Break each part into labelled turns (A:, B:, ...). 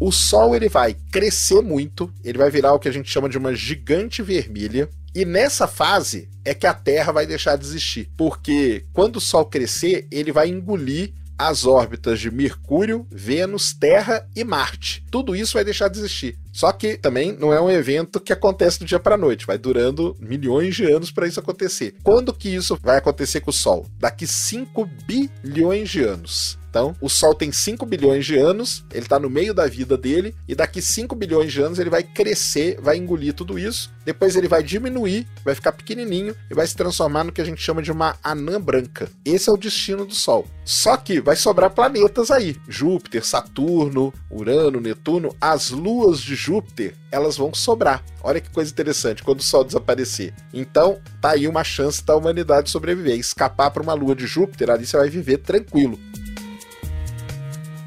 A: o Sol ele vai crescer muito, ele vai virar o que a gente chama de uma gigante vermelha. E nessa fase é que a Terra vai deixar de existir, porque quando o Sol crescer, ele vai engolir as órbitas de Mercúrio, Vênus, Terra e Marte. Tudo isso vai deixar de existir. Só que também não é um evento que acontece do dia para noite, vai durando milhões de anos para isso acontecer. Quando que isso vai acontecer com o Sol? Daqui 5 bilhões de anos. Então, o Sol tem 5 bilhões de anos, ele está no meio da vida dele, e daqui 5 bilhões de anos ele vai crescer, vai engolir tudo isso, depois ele vai diminuir, vai ficar pequenininho e vai se transformar no que a gente chama de uma anã branca. Esse é o destino do Sol. Só que vai sobrar planetas aí: Júpiter, Saturno, Urano, Netuno, as luas de Júpiter, elas vão sobrar. Olha que coisa interessante, quando o Sol desaparecer. Então, tá aí uma chance da humanidade sobreviver, escapar para uma lua de Júpiter, ali você vai viver tranquilo.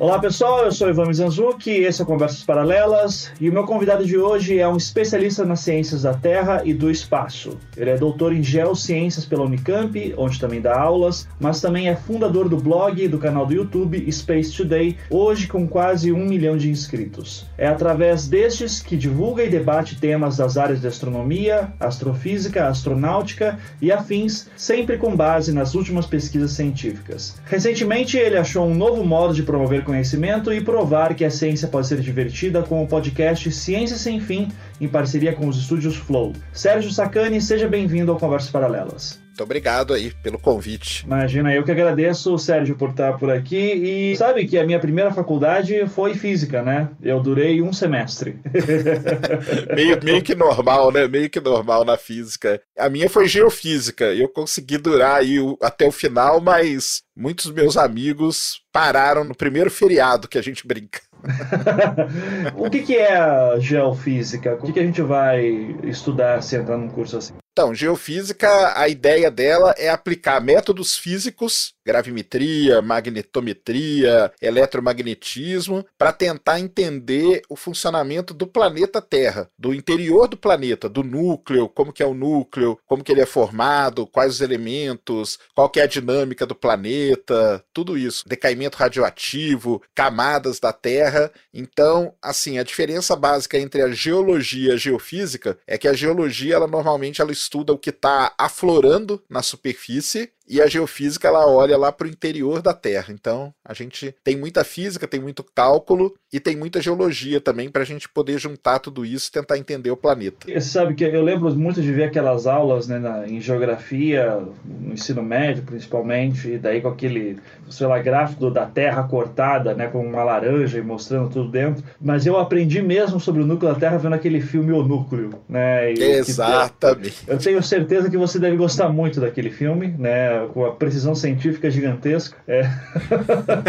B: Olá pessoal, eu sou Ivan Mizanzuki, esse é Conversas Paralelas e o meu convidado de hoje é um especialista nas ciências da Terra e do espaço. Ele é doutor em Geociências pela Unicamp, onde também dá aulas, mas também é fundador do blog e do canal do YouTube Space Today, hoje com quase um milhão de inscritos. É através destes que divulga e debate temas das áreas de astronomia, astrofísica, astronáutica e afins, sempre com base nas últimas pesquisas científicas. Recentemente ele achou um novo modo de promover conhecimento e provar que a ciência pode ser divertida com o podcast Ciência Sem Fim, em parceria com os estúdios Flow. Sérgio Sacani, seja bem-vindo ao Conversas Paralelas.
A: Muito obrigado aí pelo convite.
B: Imagina, eu que agradeço, Sérgio, por estar por aqui. E sabe que a minha primeira faculdade foi física, né? Eu durei um semestre.
A: meio, meio que normal, né? Meio que normal na física. A minha foi geofísica. Eu consegui durar aí até o final, mas muitos meus amigos pararam no primeiro feriado que a gente brinca.
B: o que, que, é a geofísica? O que, que, a gente vai estudar se entrar num curso assim?
A: Então, geofísica, a ideia dela é aplicar métodos físicos, gravimetria, magnetometria, eletromagnetismo, para tentar entender o funcionamento do planeta Terra, do interior do planeta, do núcleo, como que é o núcleo, como que ele é formado, quais os elementos, qual que é a dinâmica do planeta, tudo isso, decaimento radioativo, camadas da Terra. Então, assim, a diferença básica entre a geologia e a geofísica é que a geologia, ela normalmente ela estuda o que está aflorando na superfície e a geofísica ela olha lá para o interior da Terra. Então a gente tem muita física, tem muito cálculo e tem muita geologia também para a gente poder juntar tudo isso e tentar entender o planeta.
B: Você sabe que eu lembro muito de ver aquelas aulas né, na, em geografia, no ensino médio principalmente, e daí com aquele, sei lá, gráfico da Terra cortada, né, com uma laranja e mostrando tudo dentro. Mas eu aprendi mesmo sobre o núcleo da Terra vendo aquele filme O Núcleo. Né,
A: Exatamente.
B: Que, eu tenho certeza que você deve gostar muito daquele filme, né? Com a precisão científica gigantesca. É.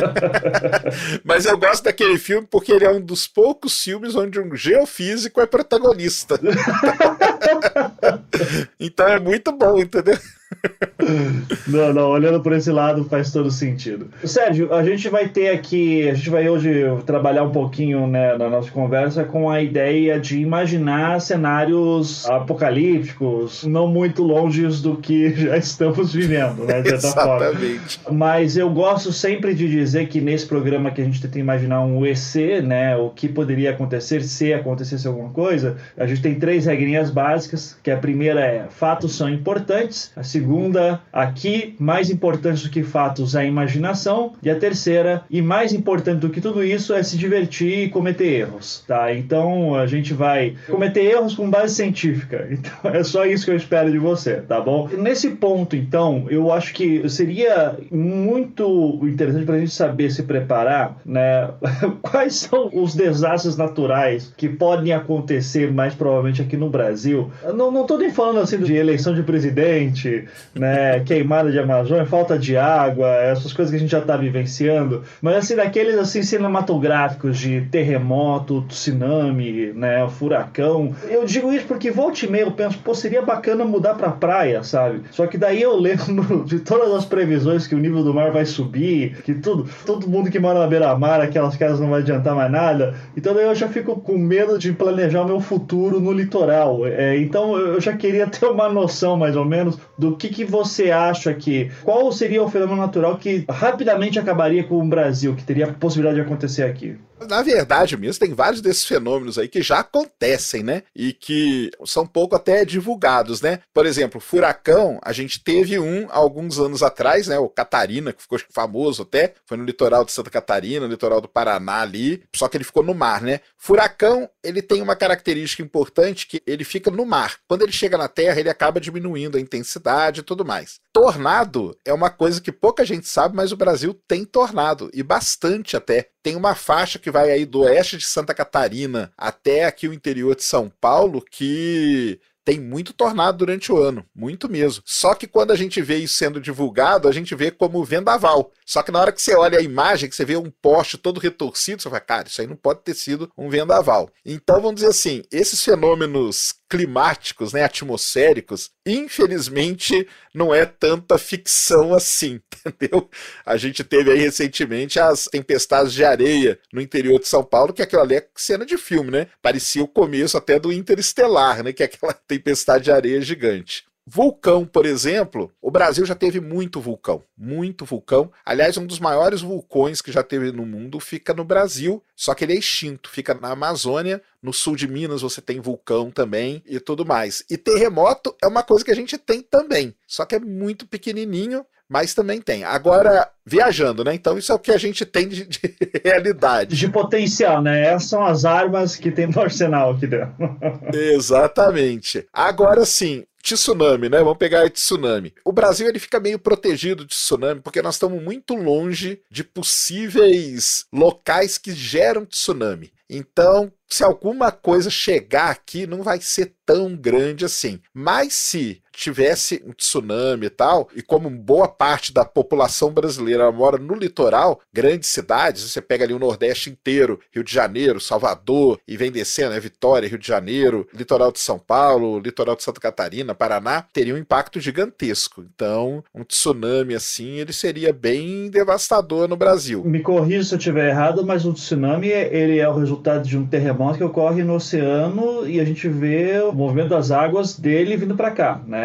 A: Mas eu gosto daquele filme porque ele é um dos poucos filmes onde um geofísico é protagonista. então é muito bom, entendeu?
B: não, não, olhando por esse lado faz todo sentido. Sérgio, a gente vai ter aqui, a gente vai hoje trabalhar um pouquinho né, na nossa conversa com a ideia de imaginar cenários apocalípticos, não muito longe do que já estamos vivendo, né? De
A: Exatamente.
B: Forma. Mas eu gosto sempre de dizer que nesse programa que a gente tenta imaginar um EC, né? O que poderia acontecer se acontecesse alguma coisa, a gente tem três regrinhas básicas, que a primeira é fatos são importantes, a segunda segunda, aqui, mais importante do que fatos é a imaginação. E a terceira, e mais importante do que tudo isso, é se divertir e cometer erros, tá? Então a gente vai cometer erros com base científica. Então é só isso que eu espero de você, tá bom? Nesse ponto, então, eu acho que seria muito interessante para a gente saber se preparar, né? Quais são os desastres naturais que podem acontecer mais provavelmente aqui no Brasil? não, não tô nem falando assim de eleição de presidente, né? Queimada de Amazônia, falta de água, essas coisas que a gente já está vivenciando. Mas assim, daqueles assim cinematográficos de terremoto, tsunami, né? Furacão. Eu digo isso porque volta e meia eu penso, pô, seria bacana mudar pra praia, sabe? Só que daí eu lembro de todas as previsões que o nível do mar vai subir, que tudo, todo mundo que mora na beira-mar, aquelas casas não vai adiantar mais nada. Então daí eu já fico com medo de planejar o meu futuro no litoral. É, então eu já queria ter uma noção mais ou menos do que que, que você acha que. Qual seria o fenômeno natural que rapidamente acabaria com o Brasil, que teria a possibilidade de acontecer aqui?
A: Na verdade mesmo, tem vários desses fenômenos aí que já acontecem, né? E que são pouco até divulgados, né? Por exemplo, furacão, a gente teve um alguns anos atrás, né? O Catarina, que ficou famoso até, foi no litoral de Santa Catarina, no litoral do Paraná ali, só que ele ficou no mar, né? Furacão, ele tem uma característica importante que ele fica no mar. Quando ele chega na terra, ele acaba diminuindo a intensidade e tudo mais. Tornado é uma coisa que pouca gente sabe, mas o Brasil tem tornado, e bastante até. Tem uma faixa que vai aí do oeste de Santa Catarina até aqui o interior de São Paulo que tem muito tornado durante o ano, muito mesmo. Só que quando a gente vê isso sendo divulgado, a gente vê como vendaval. Só que na hora que você olha a imagem, que você vê um poste todo retorcido, você fala, cara, isso aí não pode ter sido um vendaval. Então vamos dizer assim, esses fenômenos climáticos, né, atmosféricos, infelizmente não é tanta ficção assim, entendeu? A gente teve aí recentemente as tempestades de areia no interior de São Paulo, que aquilo ali é cena de filme, né? Parecia o começo até do Interestelar, né, que é aquela tempestade de areia gigante. Vulcão, por exemplo, o Brasil já teve muito vulcão, muito vulcão. Aliás, um dos maiores vulcões que já teve no mundo fica no Brasil, só que ele é extinto, fica na Amazônia, no sul de Minas você tem vulcão também e tudo mais. E terremoto é uma coisa que a gente tem também, só que é muito pequenininho, mas também tem. Agora, viajando, né? Então isso é o que a gente tem de, de realidade.
B: De potencial, né? Essas são as armas que tem no arsenal aqui dentro.
A: Exatamente. Agora sim, tsunami, né? Vamos pegar tsunami. O Brasil ele fica meio protegido de tsunami porque nós estamos muito longe de possíveis locais que geram tsunami. Então, se alguma coisa chegar aqui, não vai ser tão grande assim. Mas se tivesse um tsunami e tal, e como boa parte da população brasileira mora no litoral, grandes cidades, você pega ali o Nordeste inteiro, Rio de Janeiro, Salvador, e vem descendo, é Vitória, Rio de Janeiro, litoral de São Paulo, litoral de Santa Catarina, Paraná, teria um impacto gigantesco. Então, um tsunami assim, ele seria bem devastador no Brasil.
B: Me corrija se eu estiver errado, mas o tsunami, ele é o resultado de um terremoto que ocorre no oceano e a gente vê o movimento das águas dele vindo para cá, né?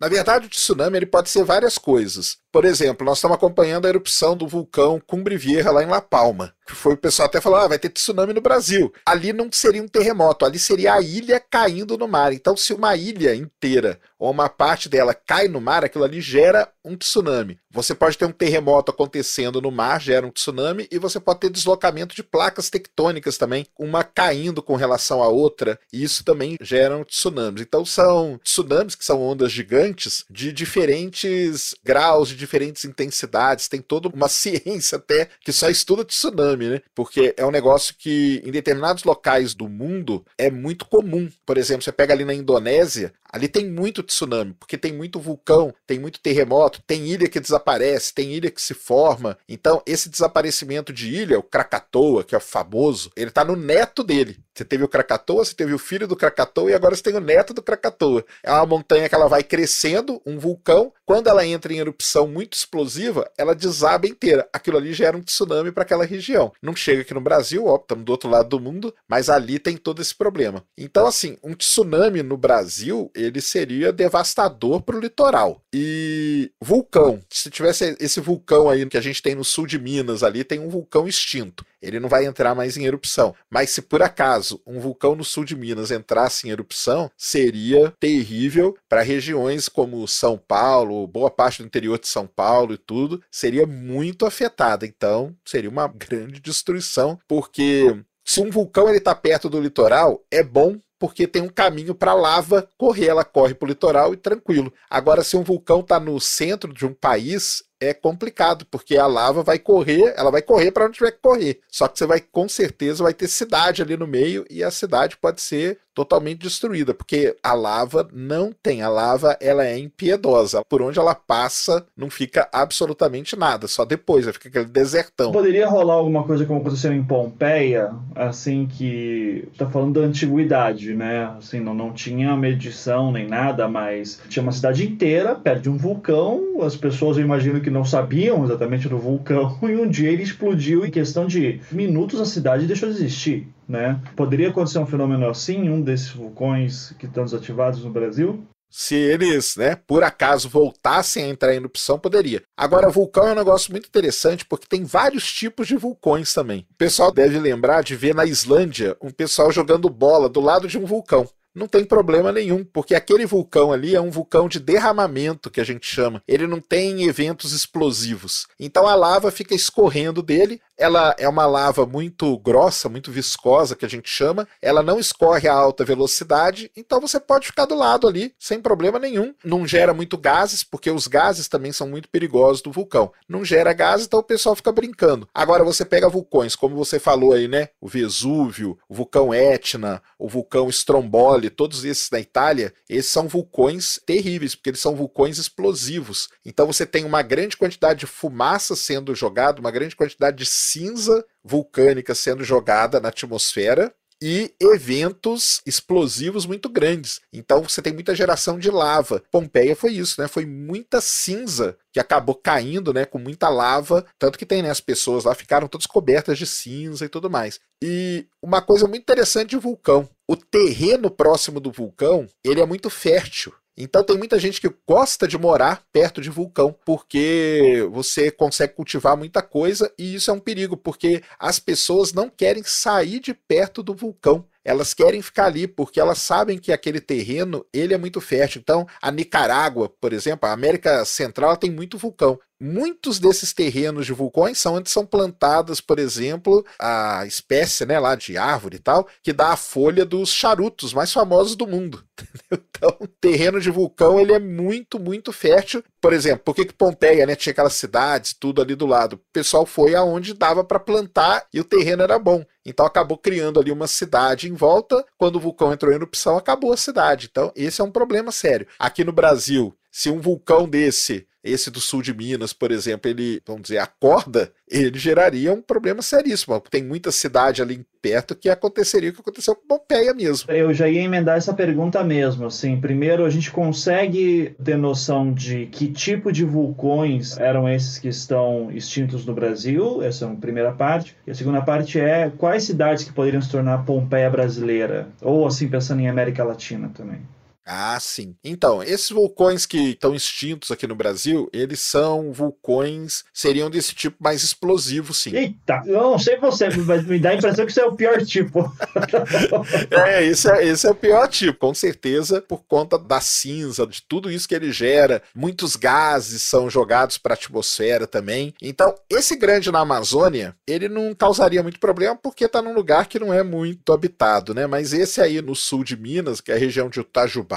A: Na verdade, o tsunami ele pode ser várias coisas. Por exemplo, nós estamos acompanhando a erupção do vulcão Cumbre Vieja lá em La Palma. Foi o pessoal até falou: ah, vai ter tsunami no Brasil. Ali não seria um terremoto, ali seria a ilha caindo no mar. Então, se uma ilha inteira ou uma parte dela cai no mar, aquilo ali gera um tsunami. Você pode ter um terremoto acontecendo no mar, gera um tsunami, e você pode ter deslocamento de placas tectônicas também, uma caindo com relação à outra, e isso também gera tsunamis. Então, são tsunamis que são ondas gigantes de diferentes graus, de diferentes intensidades, tem toda uma ciência até que só estuda tsunami, né? Porque é um negócio que em determinados locais do mundo é muito comum. Por exemplo, você pega ali na Indonésia, Ali tem muito tsunami, porque tem muito vulcão, tem muito terremoto, tem ilha que desaparece, tem ilha que se forma. Então, esse desaparecimento de ilha, o Krakatoa, que é famoso, ele está no neto dele. Você teve o Krakatoa, você teve o filho do Krakatoa e agora você tem o neto do Krakatoa. É uma montanha que ela vai crescendo, um vulcão. Quando ela entra em erupção muito explosiva, ela desaba inteira. Aquilo ali gera um tsunami para aquela região. Não chega aqui no Brasil, ó, estamos do outro lado do mundo, mas ali tem todo esse problema. Então, assim, um tsunami no Brasil, ele seria devastador para o litoral. E vulcão, se tivesse esse vulcão aí que a gente tem no sul de Minas ali, tem um vulcão extinto. Ele não vai entrar mais em erupção. Mas se por acaso um vulcão no sul de Minas entrasse em erupção, seria terrível para regiões como São Paulo, boa parte do interior de São Paulo e tudo, seria muito afetada. Então, seria uma grande destruição, porque se um vulcão ele está perto do litoral, é bom porque tem um caminho para a lava correr, ela corre para o litoral e tranquilo. Agora, se um vulcão está no centro de um país, é complicado, porque a lava vai correr, ela vai correr para onde tiver que correr. Só que você vai, com certeza, vai ter cidade ali no meio e a cidade pode ser totalmente destruída, porque a lava não tem, a lava ela é impiedosa. Por onde ela passa, não fica absolutamente nada, só depois, vai ficar aquele desertão.
B: Poderia rolar alguma coisa como aconteceu em Pompeia, assim que tá falando da antiguidade, né? Assim, não, não tinha medição nem nada, mas tinha uma cidade inteira perto de um vulcão, as pessoas eu imagino que não sabiam exatamente do vulcão e um dia ele explodiu em questão de minutos a cidade deixou de existir. Né? Poderia acontecer um fenômeno assim um desses vulcões que estão desativados no Brasil?
A: Se eles, né, por acaso voltassem a entrar em erupção, poderia. Agora, vulcão é um negócio muito interessante porque tem vários tipos de vulcões também. O pessoal deve lembrar de ver na Islândia um pessoal jogando bola do lado de um vulcão não tem problema nenhum, porque aquele vulcão ali é um vulcão de derramamento que a gente chama. Ele não tem eventos explosivos. Então a lava fica escorrendo dele. Ela é uma lava muito grossa, muito viscosa, que a gente chama. Ela não escorre a alta velocidade, então você pode ficar do lado ali sem problema nenhum. Não gera muito gases, porque os gases também são muito perigosos do vulcão. Não gera gases, então o pessoal fica brincando. Agora você pega vulcões, como você falou aí, né? O Vesúvio, o vulcão Etna, o vulcão Stromboli todos esses da Itália, esses são vulcões terríveis, porque eles são vulcões explosivos. Então você tem uma grande quantidade de fumaça sendo jogada, uma grande quantidade de cinza vulcânica sendo jogada na atmosfera, e eventos explosivos muito grandes. Então você tem muita geração de lava. Pompeia foi isso, né? Foi muita cinza que acabou caindo, né, com muita lava, tanto que tem, né, as pessoas lá ficaram todas cobertas de cinza e tudo mais. E uma coisa muito interessante de vulcão, o terreno próximo do vulcão, ele é muito fértil. Então tem muita gente que gosta de morar perto de vulcão, porque você consegue cultivar muita coisa e isso é um perigo, porque as pessoas não querem sair de perto do vulcão. Elas querem ficar ali porque elas sabem que aquele terreno ele é muito fértil. Então, a Nicarágua, por exemplo, a América Central tem muito vulcão muitos desses terrenos de vulcões são onde são plantadas, por exemplo, a espécie né, lá de árvore e tal, que dá a folha dos charutos mais famosos do mundo. Então, terreno de vulcão ele é muito, muito fértil. Por exemplo, por que, que Pompeia né, tinha aquelas cidades, tudo ali do lado? O pessoal foi aonde dava para plantar e o terreno era bom. Então acabou criando ali uma cidade em volta. Quando o vulcão entrou em erupção, acabou a cidade. Então, esse é um problema sério. Aqui no Brasil, se um vulcão desse esse do sul de Minas, por exemplo, ele, vamos dizer, acorda, ele geraria um problema seríssimo. Tem muita cidade ali perto que aconteceria o que aconteceu com Pompeia mesmo.
B: Eu já ia emendar essa pergunta mesmo. Assim, primeiro, a gente consegue ter noção de que tipo de vulcões eram esses que estão extintos no Brasil? Essa é a primeira parte. E a segunda parte é quais cidades que poderiam se tornar Pompeia brasileira? Ou assim, pensando em América Latina também.
A: Ah, sim. Então, esses vulcões que estão extintos aqui no Brasil, eles são vulcões, seriam desse tipo mais explosivo, sim.
B: Eita, eu não sei você, mas me dá a impressão que isso é o pior tipo.
A: é, esse é, esse é o pior tipo, com certeza, por conta da cinza, de tudo isso que ele gera. Muitos gases são jogados para a atmosfera também. Então, esse grande na Amazônia, ele não causaria muito problema porque está num lugar que não é muito habitado, né? Mas esse aí no sul de Minas, que é a região de Itajubá,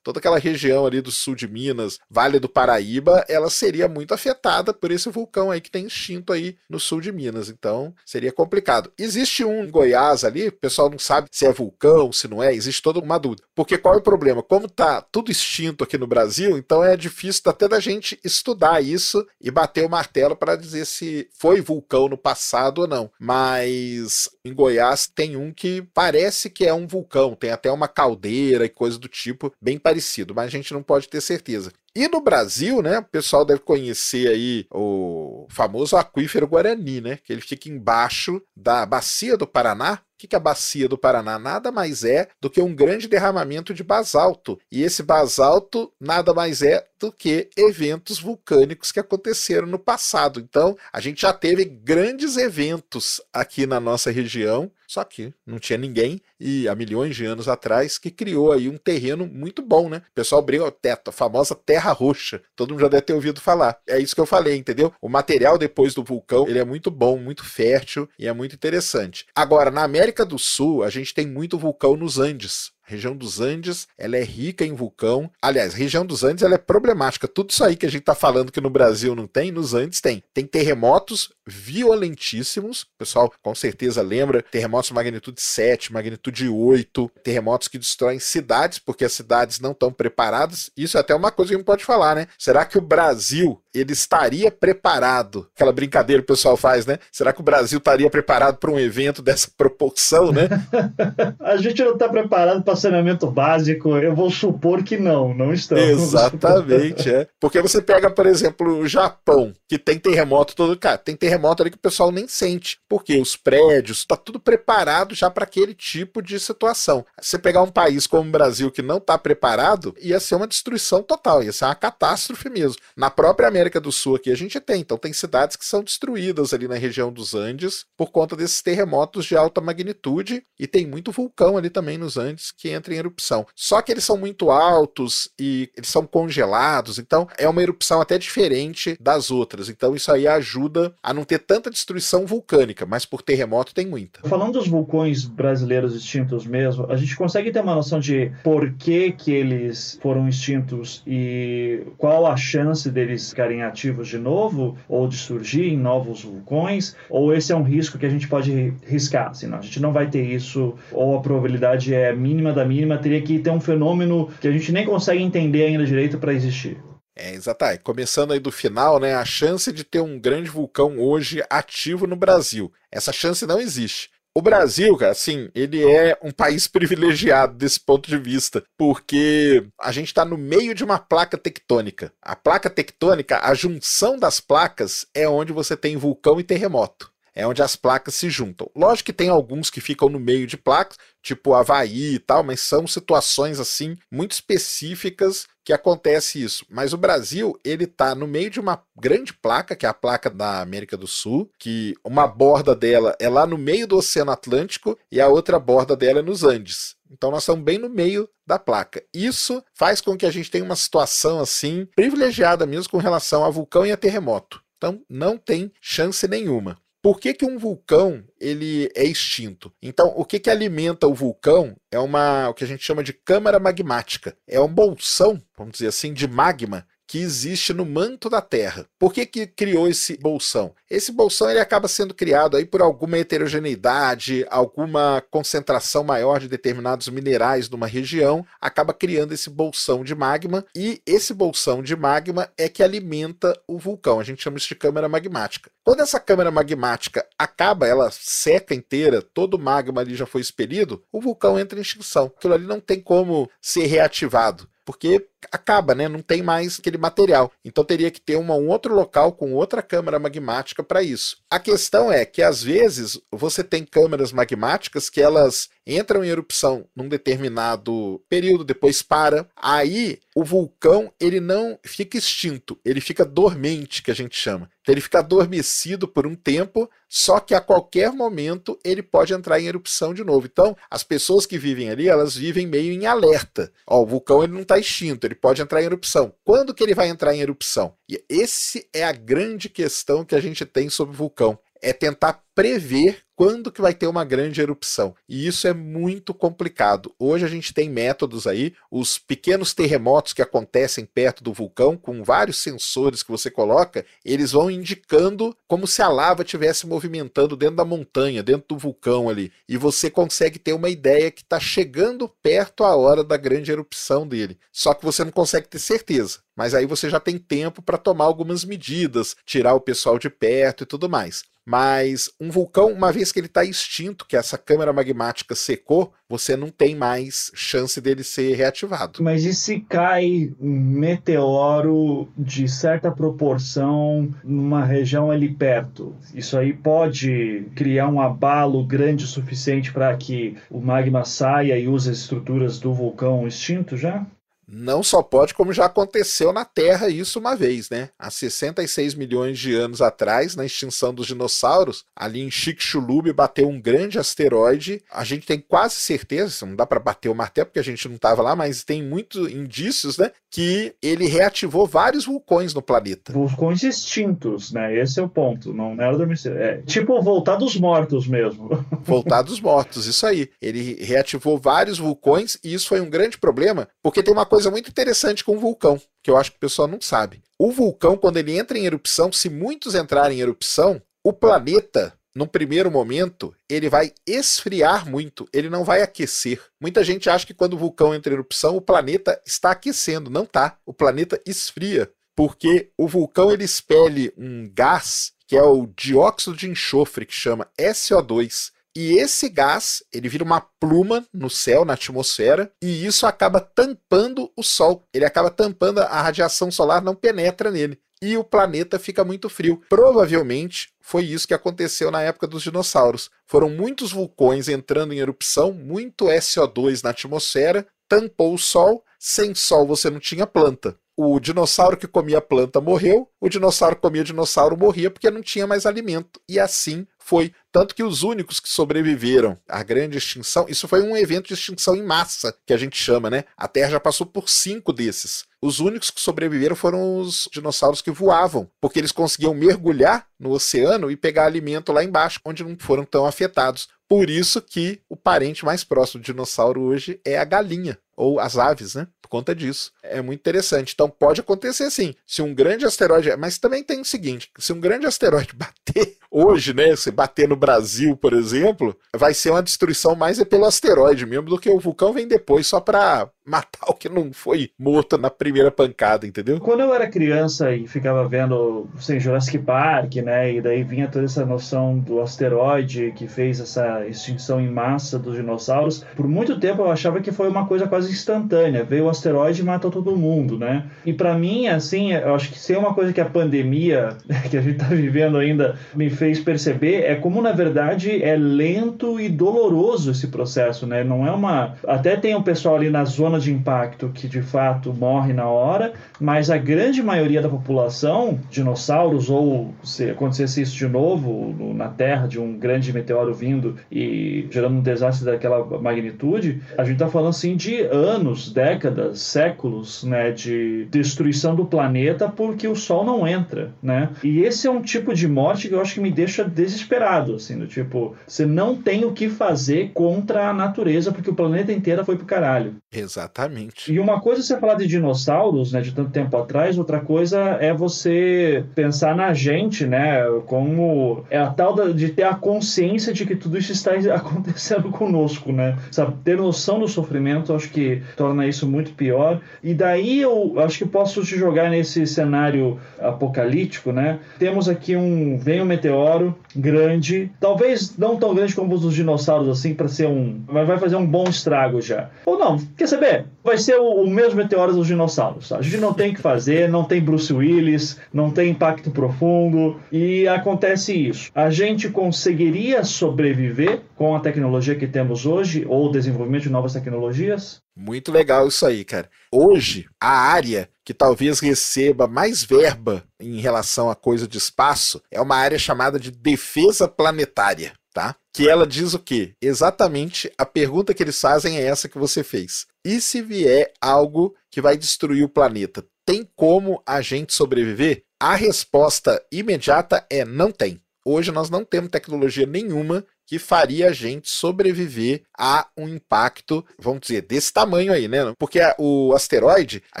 A: Toda aquela região ali do sul de Minas, Vale do Paraíba, ela seria muito afetada por esse vulcão aí que tem extinto aí no sul de Minas. Então, seria complicado. Existe um em Goiás ali, o pessoal não sabe se é vulcão, se não é, existe toda uma dúvida. Porque qual é o problema? Como tá tudo extinto aqui no Brasil, então é difícil até da gente estudar isso e bater o martelo para dizer se foi vulcão no passado ou não. Mas em Goiás tem um que parece que é um vulcão, tem até uma caldeira e coisa do tipo tipo bem parecido, mas a gente não pode ter certeza. E no Brasil, né, o pessoal deve conhecer aí o famoso aquífero Guarani, né, que ele fica embaixo da bacia do Paraná, o que, é a bacia do Paraná? Nada mais é do que um grande derramamento de basalto. E esse basalto nada mais é do que eventos vulcânicos que aconteceram no passado. Então, a gente já teve grandes eventos aqui na nossa região, só que não tinha ninguém e há milhões de anos atrás que criou aí um terreno muito bom, né? O pessoal brinca o teto, a famosa terra roxa. Todo mundo já deve ter ouvido falar. É isso que eu falei, entendeu? O material depois do vulcão, ele é muito bom, muito fértil e é muito interessante. Agora, na América do Sul, a gente tem muito vulcão nos Andes. A região dos Andes, ela é rica em vulcão. Aliás, região dos Andes ela é problemática. Tudo isso aí que a gente está falando que no Brasil não tem, nos Andes tem. Tem terremotos violentíssimos. O pessoal com certeza lembra terremotos de magnitude 7, magnitude 8, terremotos que destroem cidades porque as cidades não estão preparadas. Isso é até uma coisa que a gente pode falar, né? Será que o Brasil ele estaria preparado? Aquela brincadeira que o pessoal faz, né? Será que o Brasil estaria preparado para um evento dessa proporção, né?
B: a gente não está preparado para saneamento básico. Eu vou supor que não, não estamos.
A: Exatamente, é. Porque você pega, por exemplo, o Japão, que tem terremoto todo. Cara, tem terremoto ali que o pessoal nem sente. Porque os prédios, está tudo preparado já para aquele tipo de situação. Você pegar um país como o Brasil que não está preparado, ia ser uma destruição total, ia ser uma catástrofe mesmo. Na própria América do Sul aqui a gente tem. Então tem cidades que são destruídas ali na região dos Andes por conta desses terremotos de alta magnitude e tem muito vulcão ali também nos Andes que entra em erupção. Só que eles são muito altos e eles são congelados, então é uma erupção até diferente das outras. Então isso aí ajuda a não ter tanta destruição vulcânica, mas por terremoto tem muita.
B: Falando dos vulcões brasileiros extintos mesmo, a gente consegue ter uma noção de por que que eles foram extintos e qual a chance deles ficarem ativos de novo ou de surgir em novos vulcões? Ou esse é um risco que a gente pode riscar? Assim, não, a gente não vai ter isso, ou a probabilidade é mínima da mínima, teria que ter um fenômeno que a gente nem consegue entender ainda direito para existir.
A: É, exatamente. Começando aí do final, né? A chance de ter um grande vulcão hoje ativo no Brasil. Essa chance não existe. O Brasil, cara, assim, ele é um país privilegiado desse ponto de vista, porque a gente está no meio de uma placa tectônica. A placa tectônica, a junção das placas é onde você tem vulcão e terremoto. É onde as placas se juntam. Lógico que tem alguns que ficam no meio de placas, tipo Havaí e tal, mas são situações assim muito específicas que acontece isso. Mas o Brasil, ele tá no meio de uma grande placa, que é a placa da América do Sul, que uma borda dela é lá no meio do Oceano Atlântico e a outra borda dela é nos Andes. Então nós estamos bem no meio da placa. Isso faz com que a gente tenha uma situação assim privilegiada mesmo com relação a vulcão e a terremoto. Então não tem chance nenhuma. Por que, que um vulcão ele é extinto? Então, o que, que alimenta o vulcão é uma o que a gente chama de câmara magmática. É um bolsão, vamos dizer assim, de magma que existe no manto da Terra. Por que, que criou esse bolsão? Esse bolsão ele acaba sendo criado aí por alguma heterogeneidade, alguma concentração maior de determinados minerais numa região, acaba criando esse bolsão de magma e esse bolsão de magma é que alimenta o vulcão. A gente chama isso de câmara magmática. Quando essa câmara magmática acaba, ela seca inteira, todo o magma ali já foi expelido, o vulcão entra em extinção. Aquilo ali não tem como ser reativado porque acaba, né? Não tem mais aquele material. Então teria que ter uma, um outro local com outra câmara magmática para isso. A questão é que às vezes você tem câmaras magmáticas que elas entram em erupção num determinado período, depois para. Aí o vulcão ele não fica extinto, ele fica dormente, que a gente chama. Então ele fica adormecido por um tempo, só que a qualquer momento ele pode entrar em erupção de novo. Então as pessoas que vivem ali, elas vivem meio em alerta. Ó, o vulcão ele não está extinto, ele pode entrar em erupção. Quando que ele vai entrar em erupção? E esse é a grande questão que a gente tem sobre o vulcão. É tentar prever quando que vai ter uma grande erupção. E isso é muito complicado. Hoje a gente tem métodos aí, os pequenos terremotos que acontecem perto do vulcão, com vários sensores que você coloca, eles vão indicando como se a lava estivesse movimentando dentro da montanha, dentro do vulcão ali. E você consegue ter uma ideia que está chegando perto a hora da grande erupção dele. Só que você não consegue ter certeza. Mas aí você já tem tempo para tomar algumas medidas, tirar o pessoal de perto e tudo mais. Mas um vulcão, uma vez que ele está extinto, que essa câmara magmática secou, você não tem mais chance dele ser reativado.
B: Mas e se cai um meteoro de certa proporção numa região ali perto? Isso aí pode criar um abalo grande o suficiente para que o magma saia e use as estruturas do vulcão extinto já?
A: Não só pode, como já aconteceu na Terra isso uma vez, né? Há 66 milhões de anos atrás, na extinção dos dinossauros, ali em Chicxulub bateu um grande asteroide. A gente tem quase certeza, não dá para bater o martelo porque a gente não estava lá, mas tem muitos indícios, né, que ele reativou vários vulcões no planeta.
B: Vulcões extintos, né? Esse é o ponto. Não era adormecer. É tipo voltar dos mortos mesmo.
A: Voltar dos mortos, isso aí. Ele reativou vários vulcões e isso foi um grande problema, porque tem uma coisa coisa muito interessante com o vulcão, que eu acho que o pessoal não sabe. O vulcão, quando ele entra em erupção, se muitos entrarem em erupção, o planeta, no primeiro momento, ele vai esfriar muito, ele não vai aquecer. Muita gente acha que quando o vulcão entra em erupção, o planeta está aquecendo. Não está. O planeta esfria porque o vulcão ele expele um gás que é o dióxido de enxofre, que chama SO2. E esse gás, ele vira uma pluma no céu, na atmosfera, e isso acaba tampando o Sol. Ele acaba tampando a radiação solar, não penetra nele. E o planeta fica muito frio. Provavelmente foi isso que aconteceu na época dos dinossauros. Foram muitos vulcões entrando em erupção, muito SO2 na atmosfera, tampou o Sol. Sem Sol você não tinha planta o dinossauro que comia planta morreu, o dinossauro que comia dinossauro morria porque não tinha mais alimento. E assim foi. Tanto que os únicos que sobreviveram à grande extinção, isso foi um evento de extinção em massa, que a gente chama, né? A Terra já passou por cinco desses. Os únicos que sobreviveram foram os dinossauros que voavam, porque eles conseguiam mergulhar no oceano e pegar alimento lá embaixo, onde não foram tão afetados. Por isso que o parente mais próximo do dinossauro hoje é a galinha, ou as aves, né? Por conta disso. É muito interessante. Então pode acontecer sim. Se um grande asteroide. Mas também tem o seguinte: se um grande asteroide bater hoje, né? Se bater no Brasil, por exemplo, vai ser uma destruição mais é pelo asteroide mesmo do que o vulcão vem depois, só para matar o que não foi morto na primeira pancada, entendeu?
B: Quando eu era criança e ficava vendo assim, Jurassic Park, né? E daí vinha toda essa noção do asteroide que fez essa extinção em massa dos dinossauros. Por muito tempo eu achava que foi uma coisa quase instantânea. Veio o asteroide e matou todo mundo, né? E para mim, assim, eu acho que se é uma coisa que a pandemia que a gente tá vivendo ainda me fez perceber é como na verdade é lento e doloroso esse processo, né? Não é uma. Até tem um pessoal ali na zona de impacto que de fato morre na hora, mas a grande maioria da população, dinossauros, ou se acontecesse isso de novo no, na Terra, de um grande meteoro vindo e gerando um desastre daquela magnitude, a gente está falando assim de anos, décadas, séculos, né, de destruição do planeta porque o Sol não entra, né? E esse é um tipo de morte que eu acho que me deixa desesperado, assim, do tipo, você não tem o que fazer contra a natureza porque o planeta inteiro foi pro caralho.
A: Exato. Exatamente.
B: E uma coisa é você falar de dinossauros, né, de tanto tempo atrás, outra coisa é você pensar na gente, né, como é a tal de ter a consciência de que tudo isso está acontecendo conosco, né? Sabe, ter noção do sofrimento, acho que torna isso muito pior. E daí eu acho que posso te jogar nesse cenário apocalíptico, né? Temos aqui um vem um meteoro grande, talvez não tão grande como os dos dinossauros assim para ser um, mas vai fazer um bom estrago já. Ou não, quer saber? Vai ser o, o mesmo meteoro dos dinossauros. A gente não tem que fazer, não tem Bruce Willis, não tem impacto profundo e acontece isso. A gente conseguiria sobreviver com a tecnologia que temos hoje ou o desenvolvimento de novas tecnologias?
A: Muito legal isso aí, cara. Hoje, a área que talvez receba mais verba em relação a coisa de espaço é uma área chamada de defesa planetária, tá? Que ela diz o quê? Exatamente a pergunta que eles fazem é essa que você fez. E se vier algo que vai destruir o planeta, tem como a gente sobreviver? A resposta imediata é não tem. Hoje nós não temos tecnologia nenhuma que faria a gente sobreviver a um impacto, vamos dizer, desse tamanho aí, né? Porque o asteroide, a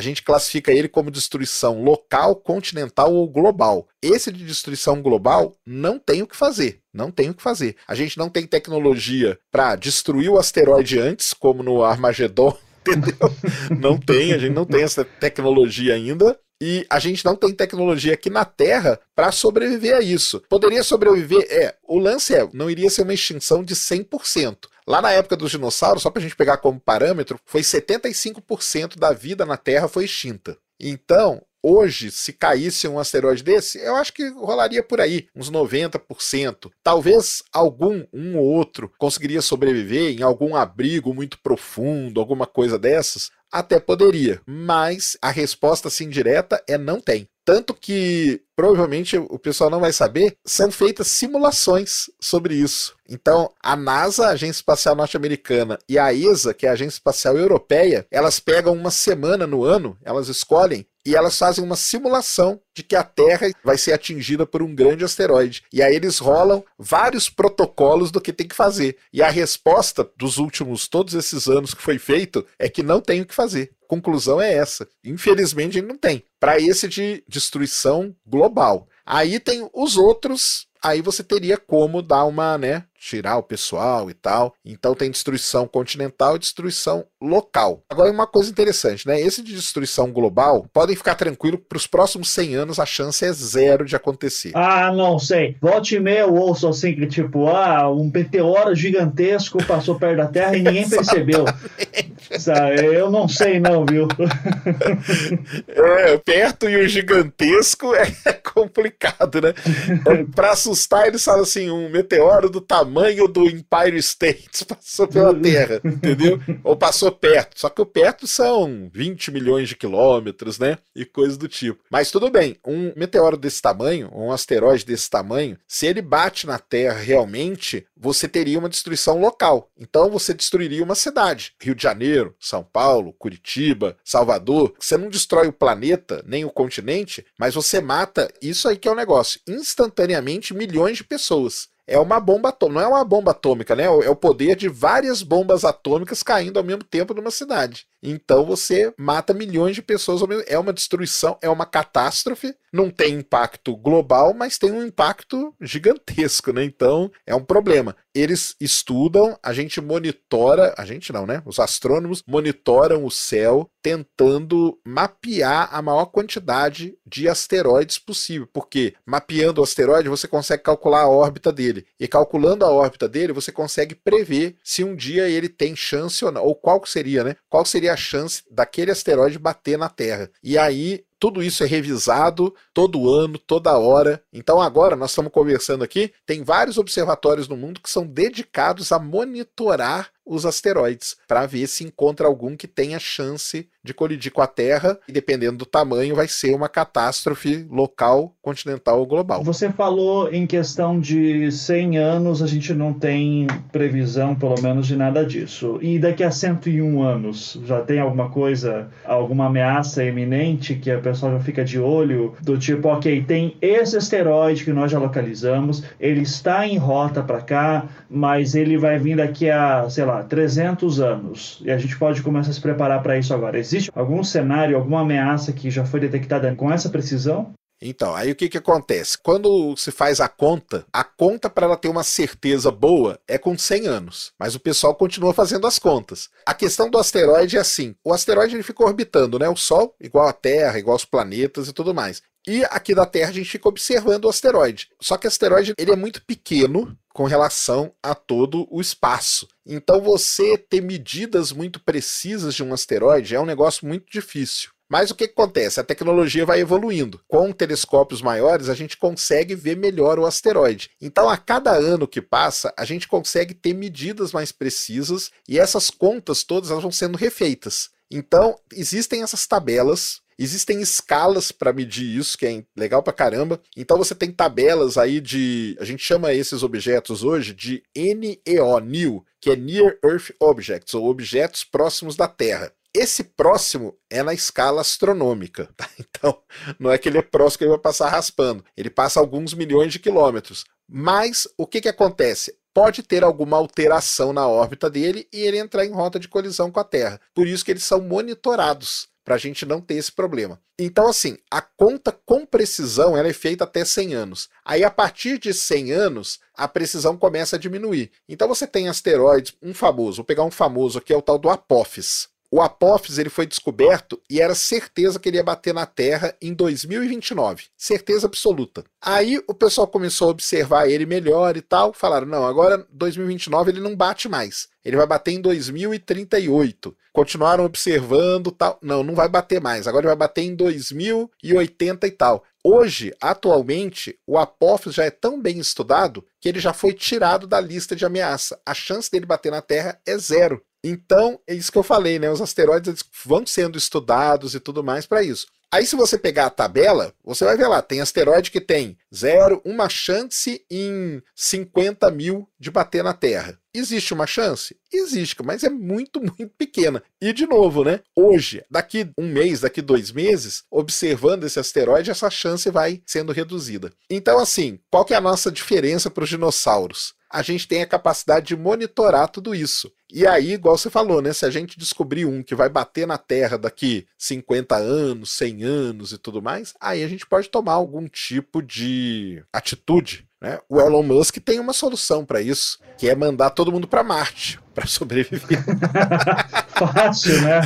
A: gente classifica ele como destruição local, continental ou global. Esse de destruição global não tem o que fazer. Não tem o que fazer. A gente não tem tecnologia para destruir o asteroide antes, como no Armagedon entendeu? Não tem, a gente não tem essa tecnologia ainda. E a gente não tem tecnologia aqui na Terra para sobreviver a isso. Poderia sobreviver? É, o lance é, não iria ser uma extinção de 100%. Lá na época dos dinossauros, só para a gente pegar como parâmetro, foi 75% da vida na Terra foi extinta. Então, hoje, se caísse um asteroide desse, eu acho que rolaria por aí, uns 90%. Talvez algum, um ou outro, conseguiria sobreviver em algum abrigo muito profundo, alguma coisa dessas. Até poderia, mas a resposta assim direta é não tem. Tanto que provavelmente o pessoal não vai saber, são feitas simulações sobre isso. Então, a NASA, a Agência Espacial Norte-Americana, e a ESA, que é a Agência Espacial Europeia, elas pegam uma semana no ano, elas escolhem e elas fazem uma simulação de que a Terra vai ser atingida por um grande asteroide. E aí eles rolam vários protocolos do que tem que fazer. E a resposta dos últimos todos esses anos que foi feito é que não tem o que fazer. Conclusão é essa. Infelizmente, a gente não tem. Para esse de destruição global. Aí tem os outros aí você teria como dar uma, né, tirar o pessoal e tal. Então tem destruição continental e destruição local. Agora uma coisa interessante, né? Esse de destruição global, podem ficar tranquilo para os próximos 100 anos a chance é zero de acontecer.
B: Ah, não sei. Volte e meia eu ouço assim que tipo, ah, um meteoro gigantesco passou perto da Terra e ninguém percebeu. Eu não sei não, viu?
A: é, perto e o gigantesco é complicado, né? Para assustar eles falam assim, um meteoro do tamanho do Empire State passou pela Terra, entendeu? Ou passou perto. Só que o perto são 20 milhões de quilômetros, né? E coisas do tipo. Mas tudo bem, um meteoro desse tamanho, um asteroide desse tamanho, se ele bate na Terra realmente, você teria uma destruição local. Então você destruiria uma cidade. Rio de Janeiro, São Paulo, Curitiba, Salvador. Você não destrói o planeta, nem o continente, mas você mata, isso aí que é o negócio, instantaneamente milhões de pessoas é uma bomba atômica. Não é uma bomba atômica, né? É o poder de várias bombas atômicas caindo ao mesmo tempo numa cidade. Então você mata milhões de pessoas ao mesmo É uma destruição, é uma catástrofe. Não tem impacto global, mas tem um impacto gigantesco, né? Então é um problema. Eles estudam, a gente monitora, a gente não, né? Os astrônomos monitoram o céu tentando mapear a maior quantidade de asteroides possível, porque mapeando o asteroide você consegue calcular a órbita dele e calculando a órbita dele você consegue prever se um dia ele tem chance ou não, ou qual seria, né? Qual seria a chance daquele asteroide bater na Terra? E aí tudo isso é revisado todo ano, toda hora. Então agora nós estamos conversando aqui, tem vários observatórios no mundo que são dedicados a monitorar os asteroides para ver se encontra algum que tenha chance de colidir com a Terra e dependendo do tamanho vai ser uma catástrofe local, continental ou global.
B: Você falou em questão de 100 anos, a gente não tem previsão pelo menos de nada disso. E daqui a 101 anos, já tem alguma coisa, alguma ameaça iminente que a pessoa já fica de olho do tipo, OK, tem esse asteroide que nós já localizamos, ele está em rota para cá, mas ele vai vir daqui a, sei lá, 300 anos, e a gente pode começar a se preparar para isso agora. Existe algum cenário, alguma ameaça que já foi detectada com essa precisão?
A: Então, aí o que, que acontece? Quando se faz a conta, a conta para ela ter uma certeza boa é com 100 anos, mas o pessoal continua fazendo as contas. A questão do asteroide é assim: o asteroide ele fica orbitando, né? O Sol, igual a Terra, igual os planetas e tudo mais. E aqui da Terra a gente fica observando o asteroide. Só que o asteroide ele é muito pequeno com relação a todo o espaço. Então você ter medidas muito precisas de um asteroide é um negócio muito difícil. Mas o que, acontece? A tecnologia vai evoluindo. Com telescópios maiores, a gente consegue ver melhor o asteroide. Então, a cada ano que passa, a gente consegue ter medidas mais precisas e essas contas todas elas vão sendo refeitas. Então, existem essas tabelas Existem escalas para medir isso, que é legal pra caramba. Então você tem tabelas aí de. A gente chama esses objetos hoje de NEO, NEO, que é Near Earth Objects, ou objetos próximos da Terra. Esse próximo é na escala astronômica. Tá? Então, não é que ele é próximo que ele vai passar raspando. Ele passa alguns milhões de quilômetros. Mas o que, que acontece? Pode ter alguma alteração na órbita dele e ele entrar em rota de colisão com a Terra. Por isso que eles são monitorados para a gente não ter esse problema. Então, assim, a conta com precisão ela é feita até 100 anos. Aí, a partir de 100 anos, a precisão começa a diminuir. Então, você tem asteroides, um famoso, vou pegar um famoso aqui, é o tal do Apophis. O Apophis ele foi descoberto e era certeza que ele ia bater na Terra em 2029. Certeza absoluta. Aí o pessoal começou a observar ele melhor e tal. Falaram: não, agora 2029 ele não bate mais. Ele vai bater em 2038. Continuaram observando tal. Não, não vai bater mais. Agora ele vai bater em 2080 e tal. Hoje, atualmente, o Apophis já é tão bem estudado que ele já foi tirado da lista de ameaça. A chance dele bater na Terra é zero. Então, é isso que eu falei, né? Os asteroides vão sendo estudados e tudo mais para isso. Aí, se você pegar a tabela, você vai ver lá, tem asteroide que tem zero, uma chance em 50 mil de bater na Terra. Existe uma chance? Existe, mas é muito, muito pequena. E de novo, né? Hoje, daqui um mês, daqui dois meses, observando esse asteroide, essa chance vai sendo reduzida. Então, assim, qual que é a nossa diferença para os dinossauros? A gente tem a capacidade de monitorar tudo isso. E aí, igual você falou, né? Se a gente descobrir um que vai bater na Terra daqui 50 anos, 100 anos e tudo mais, aí a gente pode tomar algum tipo de atitude. Né? O Elon Musk tem uma solução para isso, que é mandar todo mundo para Marte para sobreviver.
B: Fácil, né?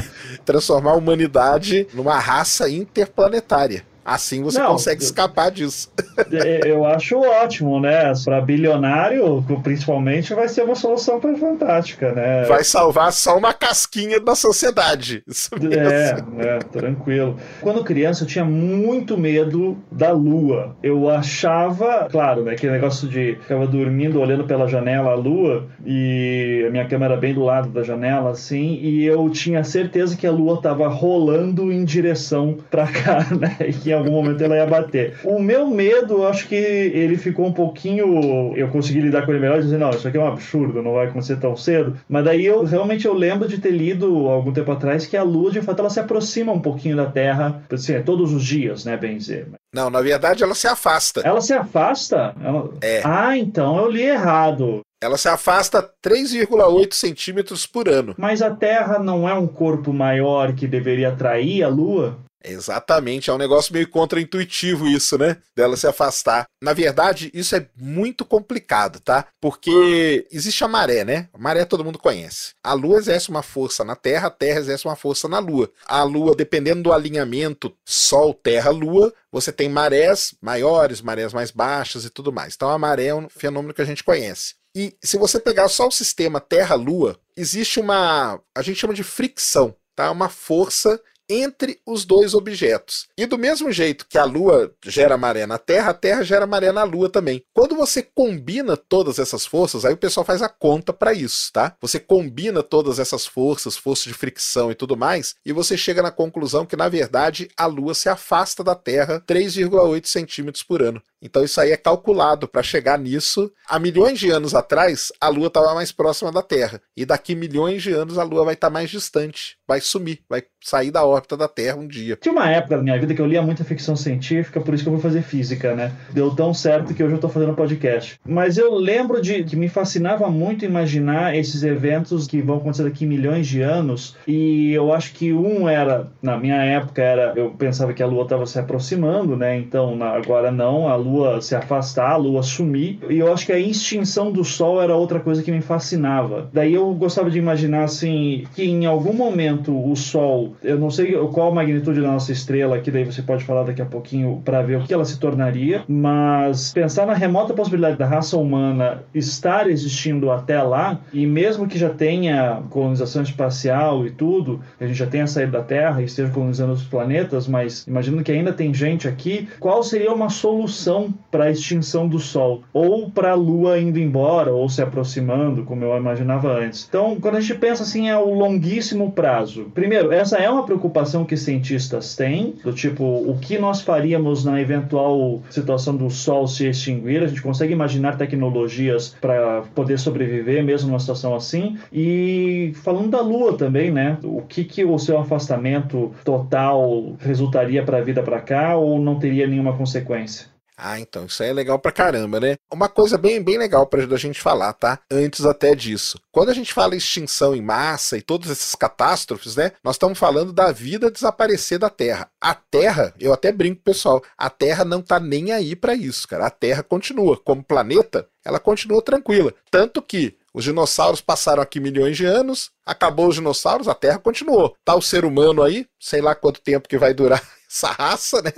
A: Transformar a humanidade numa raça interplanetária. Assim você Não, consegue escapar disso.
B: É, eu acho ótimo, né? Para bilionário, principalmente, vai ser uma solução fantástica, né?
A: Vai salvar só uma casquinha da sociedade. Isso
B: é, é, tranquilo. Quando criança, eu tinha muito medo da lua. Eu achava, claro, né? Aquele negócio de ficava dormindo, olhando pela janela a lua, e a minha cama era bem do lado da janela, assim, e eu tinha certeza que a lua estava rolando em direção para cá, né? E em algum momento ela ia bater. O meu medo, eu acho que ele ficou um pouquinho. Eu consegui lidar com ele melhor e dizer, não, isso aqui é um absurdo, não vai acontecer tão cedo. Mas daí eu realmente eu lembro de ter lido algum tempo atrás que a Lua, de fato, ela se aproxima um pouquinho da Terra, assim, é todos os dias, né, bem dizer.
A: Não, na verdade ela se afasta.
B: Ela se afasta? Ela... É. Ah, então eu li errado.
A: Ela se afasta 3,8 centímetros por ano.
B: Mas a Terra não é um corpo maior que deveria atrair a Lua?
A: Exatamente, é um negócio meio contraintuitivo isso, né? Dela se afastar. Na verdade, isso é muito complicado, tá? Porque existe a maré, né? A maré todo mundo conhece. A Lua exerce uma força na Terra, a Terra exerce uma força na Lua. A Lua, dependendo do alinhamento Sol, Terra, Lua, você tem marés maiores, marés mais baixas e tudo mais. Então a maré é um fenômeno que a gente conhece. E se você pegar só o sistema Terra-Lua, existe uma. a gente chama de fricção, tá? Uma força entre os dois objetos. E do mesmo jeito que a Lua gera maré na Terra, a Terra gera maré na Lua também. Quando você combina todas essas forças, aí o pessoal faz a conta para isso, tá? Você combina todas essas forças, força de fricção e tudo mais, e você chega na conclusão que na verdade a Lua se afasta da Terra 3,8 centímetros por ano. Então isso aí é calculado para chegar nisso. Há milhões de anos atrás, a Lua estava mais próxima da Terra. E daqui milhões de anos, a Lua vai estar tá mais distante. Vai sumir, vai sair da órbita da Terra um dia.
B: Tinha uma época da minha vida que eu lia muita ficção científica, por isso que eu vou fazer física, né? Deu tão certo que hoje eu estou fazendo podcast. Mas eu lembro de que me fascinava muito imaginar esses eventos que vão acontecer daqui milhões de anos. E eu acho que um era, na minha época, era eu pensava que a Lua estava se aproximando, né? Então agora não, a Lua se afastar, a Lua sumir. E eu acho que a extinção do Sol era outra coisa que me fascinava. Daí eu gostava de imaginar assim que em algum momento o Sol, eu não sei qual a magnitude da nossa estrela, que daí você pode falar daqui a pouquinho para ver o que ela se tornaria, mas pensar na remota possibilidade da raça humana estar existindo até lá e mesmo que já tenha colonização espacial e tudo, a gente já tenha saído da Terra e esteja colonizando os planetas, mas imaginando que ainda tem gente aqui, qual seria uma solução para a extinção do Sol, ou para a Lua indo embora, ou se aproximando, como eu imaginava antes. Então, quando a gente pensa assim, é o longuíssimo prazo. Primeiro, essa é uma preocupação que cientistas têm, do tipo, o que nós faríamos na eventual situação do Sol se extinguir? A gente consegue imaginar tecnologias para poder sobreviver mesmo numa situação assim. E falando da Lua também, né? O que, que o seu afastamento total resultaria para a vida para cá ou não teria nenhuma consequência?
A: Ah, então, isso aí é legal pra caramba, né? Uma coisa bem, bem legal pra a gente falar, tá? Antes até disso. Quando a gente fala extinção em massa e todas essas catástrofes, né? Nós estamos falando da vida desaparecer da Terra. A Terra, eu até brinco, pessoal, a Terra não tá nem aí para isso, cara. A Terra continua. Como planeta, ela continua tranquila. Tanto que os dinossauros passaram aqui milhões de anos, acabou os dinossauros, a Terra continuou. Tá o ser humano aí, sei lá quanto tempo que vai durar essa raça, né?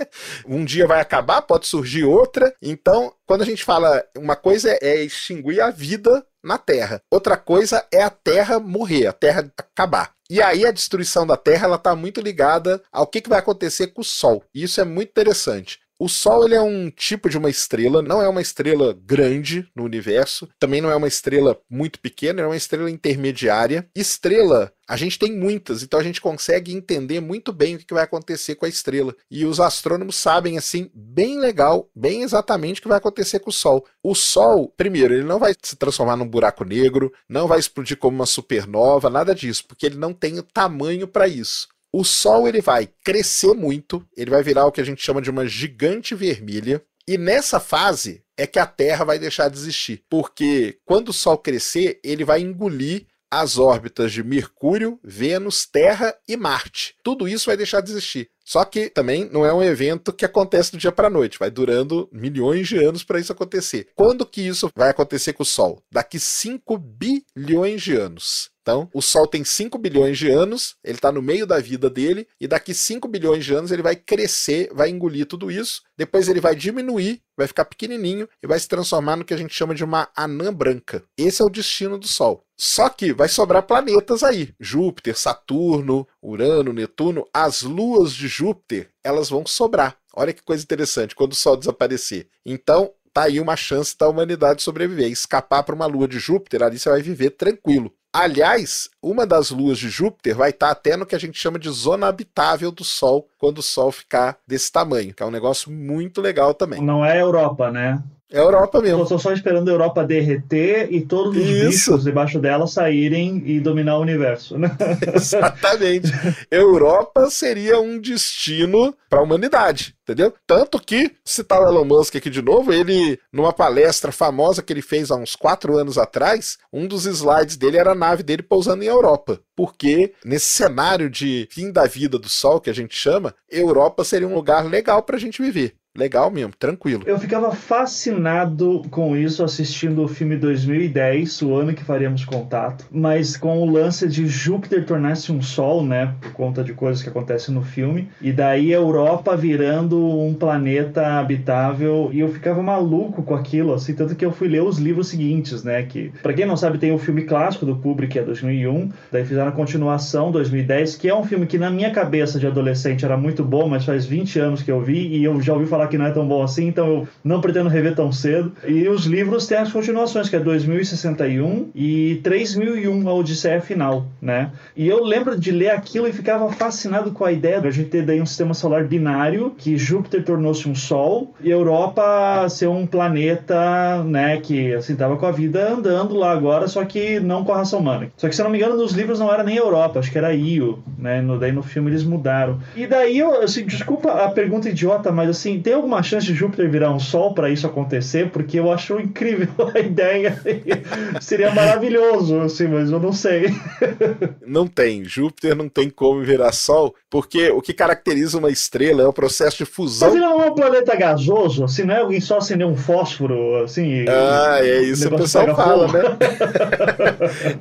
A: Um dia vai acabar, pode surgir outra. Então, quando a gente fala, uma coisa é extinguir a vida na Terra, outra coisa é a Terra morrer, a Terra acabar. E aí a destruição da Terra ela está muito ligada ao que, que vai acontecer com o Sol. E isso é muito interessante. O Sol ele é um tipo de uma estrela, não é uma estrela grande no universo, também não é uma estrela muito pequena, é uma estrela intermediária. Estrela, a gente tem muitas, então a gente consegue entender muito bem o que vai acontecer com a estrela. E os astrônomos sabem, assim, bem legal, bem exatamente o que vai acontecer com o Sol. O Sol, primeiro, ele não vai se transformar num buraco negro, não vai explodir como uma supernova, nada disso, porque ele não tem o tamanho para isso o Sol ele vai crescer muito, ele vai virar o que a gente chama de uma gigante vermelha. E nessa fase é que a Terra vai deixar de existir. Porque quando o Sol crescer, ele vai engolir as órbitas de Mercúrio, Vênus, Terra e Marte. Tudo isso vai deixar de existir. Só que também não é um evento que acontece do dia para a noite, vai durando milhões de anos para isso acontecer. Quando que isso vai acontecer com o Sol? Daqui 5 bilhões de anos. Então, o Sol tem 5 bilhões de anos, ele está no meio da vida dele, e daqui 5 bilhões de anos ele vai crescer, vai engolir tudo isso, depois ele vai diminuir, vai ficar pequenininho e vai se transformar no que a gente chama de uma anã branca. Esse é o destino do Sol. Só que vai sobrar planetas aí: Júpiter, Saturno, Urano, Netuno. As luas de Júpiter, elas vão sobrar. Olha que coisa interessante, quando o Sol desaparecer. Então, tá aí uma chance da humanidade sobreviver. Escapar para uma lua de Júpiter, ali você vai viver tranquilo. Aliás, uma das luas de Júpiter vai estar até no que a gente chama de zona habitável do Sol, quando o Sol ficar desse tamanho, que é um negócio muito legal também.
B: Não é Europa, né?
A: É a Europa mesmo.
B: Estou só esperando a Europa derreter e todos os
A: Isso.
B: bichos debaixo dela saírem e dominar o universo. Né?
A: Exatamente. Europa seria um destino para a humanidade, entendeu? Tanto que, citar o Elon Musk aqui de novo, ele, numa palestra famosa que ele fez há uns quatro anos atrás, um dos slides dele era a nave dele pousando em Europa. Porque nesse cenário de fim da vida do Sol, que a gente chama, Europa seria um lugar legal para a gente viver. Legal mesmo, tranquilo.
B: Eu ficava fascinado com isso assistindo o filme 2010, o ano que faríamos contato, mas com o lance de Júpiter tornar-se um sol, né, por conta de coisas que acontecem no filme, e daí a Europa virando um planeta habitável, e eu ficava maluco com aquilo, assim, tanto que eu fui ler os livros seguintes, né, que, para quem não sabe, tem o filme clássico do Kubrick, que é 2001, daí fizeram a continuação 2010, que é um filme que na minha cabeça de adolescente era muito bom, mas faz 20 anos que eu vi, e eu já ouvi falar que não é tão bom assim, então eu não pretendo rever tão cedo. E os livros têm as continuações, que é 2061 e 3001, a Odisseia Final, né? E eu lembro de ler aquilo e ficava fascinado com a ideia de a gente ter daí um sistema solar binário, que Júpiter tornou-se um Sol e Europa ser um planeta, né, que assim tava com a vida andando lá agora, só que não com a raça humana. Só que se eu não me engano, nos livros não era nem Europa, acho que era Io, né? No, daí no filme eles mudaram. E daí eu, assim, desculpa a pergunta idiota, mas assim, tem alguma chance de Júpiter virar um Sol para isso acontecer? Porque eu acho incrível a ideia. Seria maravilhoso, assim, mas eu não sei.
A: Não tem. Júpiter não tem como virar Sol, porque o que caracteriza uma estrela é o processo de fusão.
B: Mas ele não é um planeta gasoso, assim, não é alguém só acender um fósforo, assim.
A: Ah, é isso que o pessoal fala,
B: fogo.
A: né?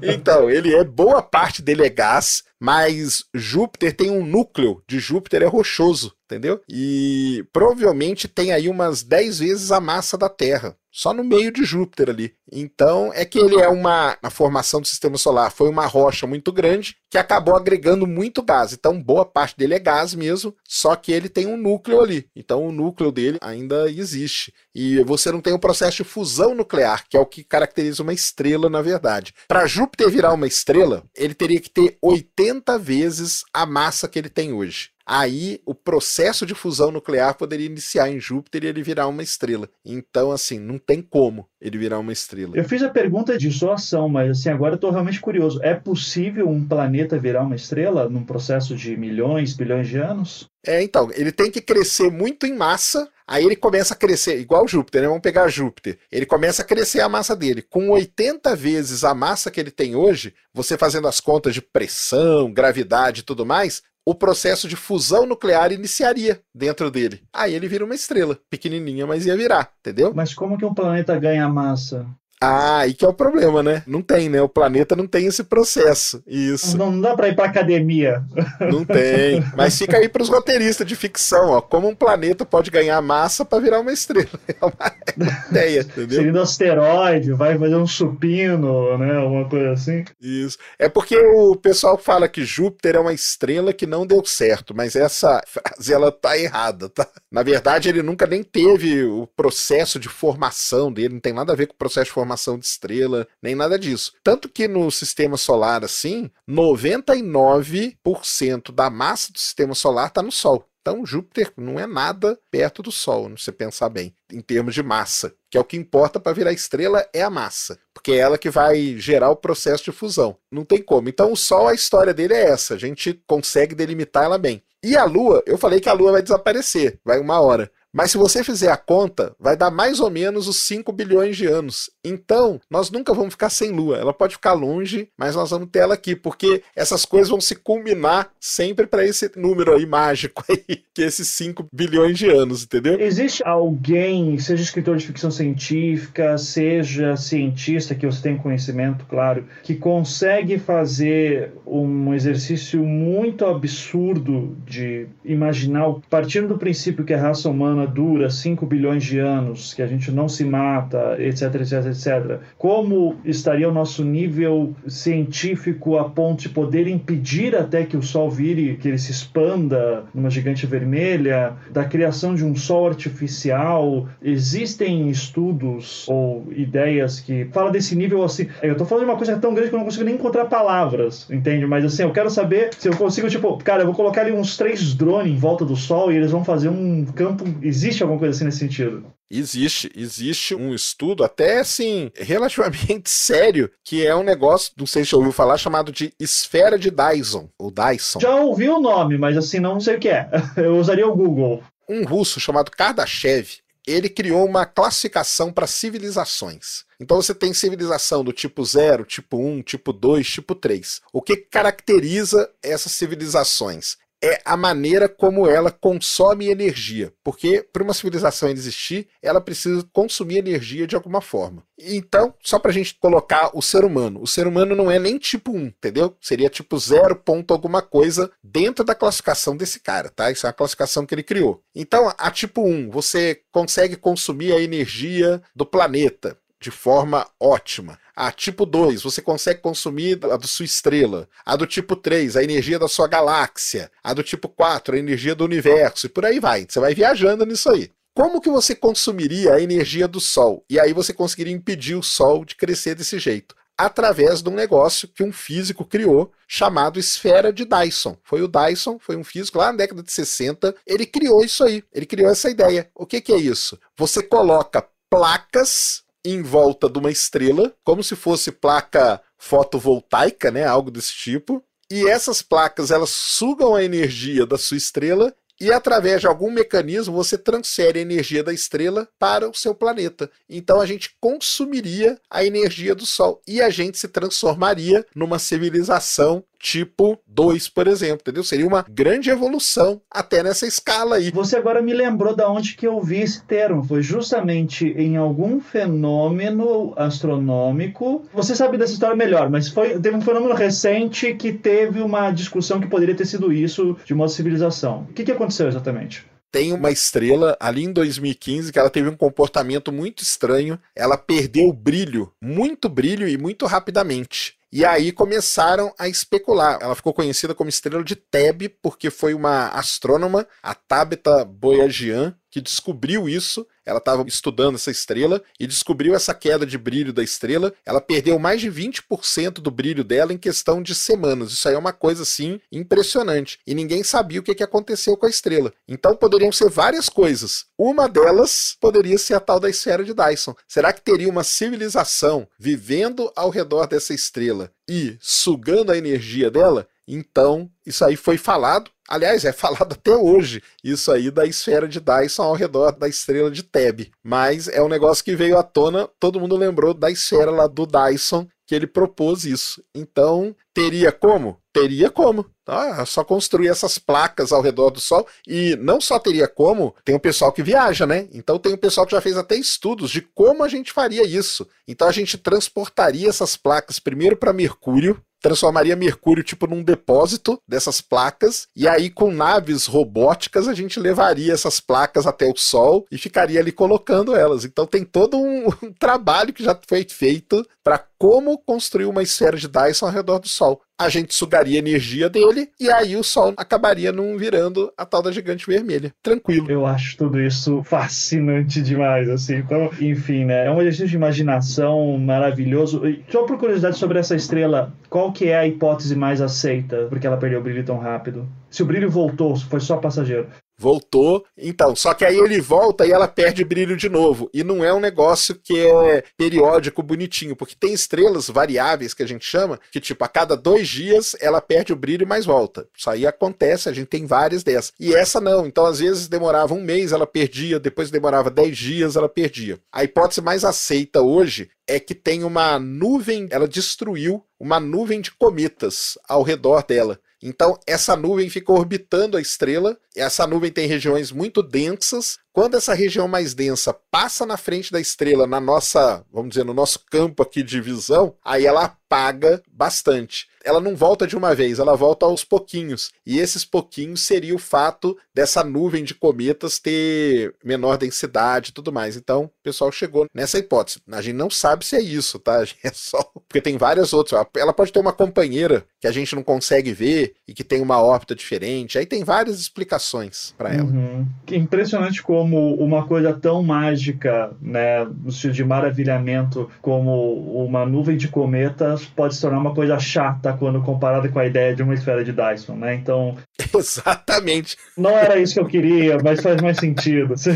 A: então, ele é boa parte dele é gás, mas Júpiter tem um núcleo de Júpiter é rochoso, entendeu? E provavelmente tem aí umas 10 vezes a massa da Terra. Só no meio de Júpiter ali. Então é que ele é uma. A formação do sistema solar foi uma rocha muito grande que acabou agregando muito gás. Então boa parte dele é gás mesmo, só que ele tem um núcleo ali. Então o núcleo dele ainda existe. E você não tem o processo de fusão nuclear, que é o que caracteriza uma estrela, na verdade. Para Júpiter virar uma estrela, ele teria que ter 80 vezes a massa que ele tem hoje. Aí o processo de fusão nuclear poderia iniciar em Júpiter e ele virar uma estrela. Então, assim, não tem como ele virar uma estrela.
B: Eu fiz a pergunta de zoação, mas assim, agora eu tô realmente curioso. É possível um planeta virar uma estrela num processo de milhões, bilhões de anos?
A: É, então, ele tem que crescer muito em massa, aí ele começa a crescer, igual Júpiter, né? Vamos pegar Júpiter. Ele começa a crescer a massa dele. Com 80 vezes a massa que ele tem hoje, você fazendo as contas de pressão, gravidade e tudo mais, o processo de fusão nuclear iniciaria dentro dele. Aí ele vira uma estrela, pequenininha, mas ia virar, entendeu?
B: Mas como que um planeta ganha massa?
A: Ah, aí que é o problema, né? Não tem, né? O planeta não tem esse processo. Isso.
B: Não, não dá pra ir pra academia.
A: Não tem. Mas fica aí pros roteiristas de ficção, ó. Como um planeta pode ganhar massa para virar uma estrela. É uma ideia, entendeu?
B: Seria um asteroide, vai fazer um supino, né? Alguma coisa assim.
A: Isso. É porque o pessoal fala que Júpiter é uma estrela que não deu certo, mas essa frase ela tá errada, tá? Na verdade, ele nunca nem teve o processo de formação dele, não tem nada a ver com o processo de formação de estrela, nem nada disso. Tanto que no sistema solar, assim, 99% da massa do sistema solar está no Sol. Então, Júpiter não é nada perto do Sol, se você pensar bem, em termos de massa. Que é o que importa para virar estrela é a massa, porque é ela que vai gerar o processo de fusão. Não tem como. Então, o Sol, a história dele é essa. A gente consegue delimitar ela bem. E a Lua, eu falei que a Lua vai desaparecer, vai uma hora. Mas se você fizer a conta, vai dar mais ou menos os 5 bilhões de anos. Então, nós nunca vamos ficar sem Lua. Ela pode ficar longe, mas nós vamos ter ela aqui, porque essas coisas vão se culminar sempre para esse número aí mágico aí, que é esses 5 bilhões de anos, entendeu?
B: Existe alguém, seja escritor de ficção científica, seja cientista, que você tem conhecimento, claro, que consegue fazer um exercício muito absurdo de imaginar, partindo do princípio que a raça humana dura 5 bilhões de anos, que a gente não se mata, etc, etc, etc. Como estaria o nosso nível científico a ponto de poder impedir até que o Sol vire, que ele se expanda numa gigante vermelha, da criação de um Sol artificial? Existem estudos ou ideias que falam desse nível assim. Eu estou falando de uma coisa tão grande que eu não consigo nem encontrar palavras, entende? Mas assim, eu quero saber se eu consigo, tipo, cara, eu vou colocar ali uns três drones em volta do Sol e eles vão fazer um campo. Existe alguma coisa assim nesse sentido?
A: Existe, existe um estudo até assim relativamente sério que é um negócio, não sei se já ouviu falar, chamado de esfera de Dyson, ou Dyson.
B: Já ouvi o nome, mas assim não sei o que é. Eu usaria o Google.
A: Um russo chamado Kardashev, ele criou uma classificação para civilizações. Então você tem civilização do tipo 0, tipo 1, um, tipo 2, tipo 3. O que caracteriza essas civilizações? É a maneira como ela consome energia. Porque para uma civilização existir, ela precisa consumir energia de alguma forma. Então, só para a gente colocar o ser humano. O ser humano não é nem tipo 1, entendeu? Seria tipo 0 ponto alguma coisa dentro da classificação desse cara, tá? Isso é a classificação que ele criou. Então, a tipo 1, você consegue consumir a energia do planeta de forma ótima. A tipo 2, você consegue consumir a da sua estrela. A do tipo 3, a energia da sua galáxia. A do tipo 4, a energia do universo. E por aí vai. Você vai viajando nisso aí. Como que você consumiria a energia do Sol? E aí você conseguiria impedir o Sol de crescer desse jeito? Através de um negócio que um físico criou chamado esfera de Dyson. Foi o Dyson, foi um físico lá na década de 60, ele criou isso aí, ele criou essa ideia. O que, que é isso? Você coloca placas em volta de uma estrela, como se fosse placa fotovoltaica, né, algo desse tipo. E essas placas elas sugam a energia da sua estrela e através de algum mecanismo você transfere a energia da estrela para o seu planeta. Então a gente consumiria a energia do Sol e a gente se transformaria numa civilização tipo 2, por exemplo, entendeu? Seria uma grande evolução até nessa escala aí.
B: Você agora me lembrou da onde que eu vi esse termo, foi justamente em algum fenômeno astronômico. Você sabe dessa história melhor, mas foi teve um fenômeno recente que teve uma discussão que poderia ter sido isso de uma civilização. O que, que aconteceu exatamente?
A: tem uma estrela ali em 2015 que ela teve um comportamento muito estranho. Ela perdeu brilho, muito brilho e muito rapidamente. E aí começaram a especular. Ela ficou conhecida como estrela de Teb porque foi uma astrônoma, a Tabitha Boyajian, que descobriu isso. Ela estava estudando essa estrela e descobriu essa queda de brilho da estrela. Ela perdeu mais de 20% do brilho dela em questão de semanas. Isso aí é uma coisa assim impressionante. E ninguém sabia o que, que aconteceu com a estrela. Então poderiam ser várias coisas. Uma delas poderia ser a tal da esfera de Dyson. Será que teria uma civilização vivendo ao redor dessa estrela e sugando a energia dela? Então, isso aí foi falado Aliás, é falado até hoje isso aí da esfera de Dyson ao redor da estrela de Teb. Mas é um negócio que veio à tona, todo mundo lembrou da esfera lá do Dyson que ele propôs isso. Então, teria como? Teria como. Ah, só construir essas placas ao redor do Sol. E não só teria como, tem o pessoal que viaja, né? Então tem o pessoal que já fez até estudos de como a gente faria isso. Então a gente transportaria essas placas primeiro para Mercúrio, transformaria Mercúrio tipo num depósito dessas placas e aí com naves robóticas a gente levaria essas placas até o Sol e ficaria ali colocando elas. Então tem todo um, um trabalho que já foi feito para como construir uma esfera de Dyson ao redor do Sol. A gente sugaria energia dele e aí o Sol acabaria não virando a tal da gigante vermelha. Tranquilo.
B: Eu acho tudo isso fascinante demais, assim. Então, enfim, né? É um exercício de imaginação maravilhoso. só por curiosidade sobre essa estrela, qual que é a hipótese mais aceita porque ela perdeu o brilho tão rápido? Se o brilho voltou, foi só passageiro.
A: Voltou. Então, só que aí ele volta e ela perde brilho de novo. E não é um negócio que é periódico, bonitinho, porque tem estrelas variáveis que a gente chama, que tipo, a cada dois dias ela perde o brilho e mais volta. Isso aí acontece, a gente tem várias dessas. E essa não. Então, às vezes demorava um mês, ela perdia, depois demorava dez dias, ela perdia. A hipótese mais aceita hoje é que tem uma nuvem, ela destruiu uma nuvem de cometas ao redor dela. Então, essa nuvem fica orbitando a estrela. Essa nuvem tem regiões muito densas. Quando essa região mais densa passa na frente da estrela, na nossa, vamos dizer, no nosso campo aqui de visão, aí ela apaga bastante ela não volta de uma vez, ela volta aos pouquinhos. E esses pouquinhos seria o fato dessa nuvem de cometas ter menor densidade e tudo mais. Então, o pessoal chegou nessa hipótese. A gente não sabe se é isso, tá? É só porque tem várias outras. Ela pode ter uma companheira que a gente não consegue ver e que tem uma órbita diferente. Aí tem várias explicações para ela.
B: Uhum. Impressionante como uma coisa tão mágica, né, no sentido de maravilhamento, como uma nuvem de cometas pode se tornar uma coisa chata quando comparada com a ideia de uma esfera de Dyson, né? Então.
A: Exatamente.
B: Não era isso que eu queria, mas faz mais sentido. Isso.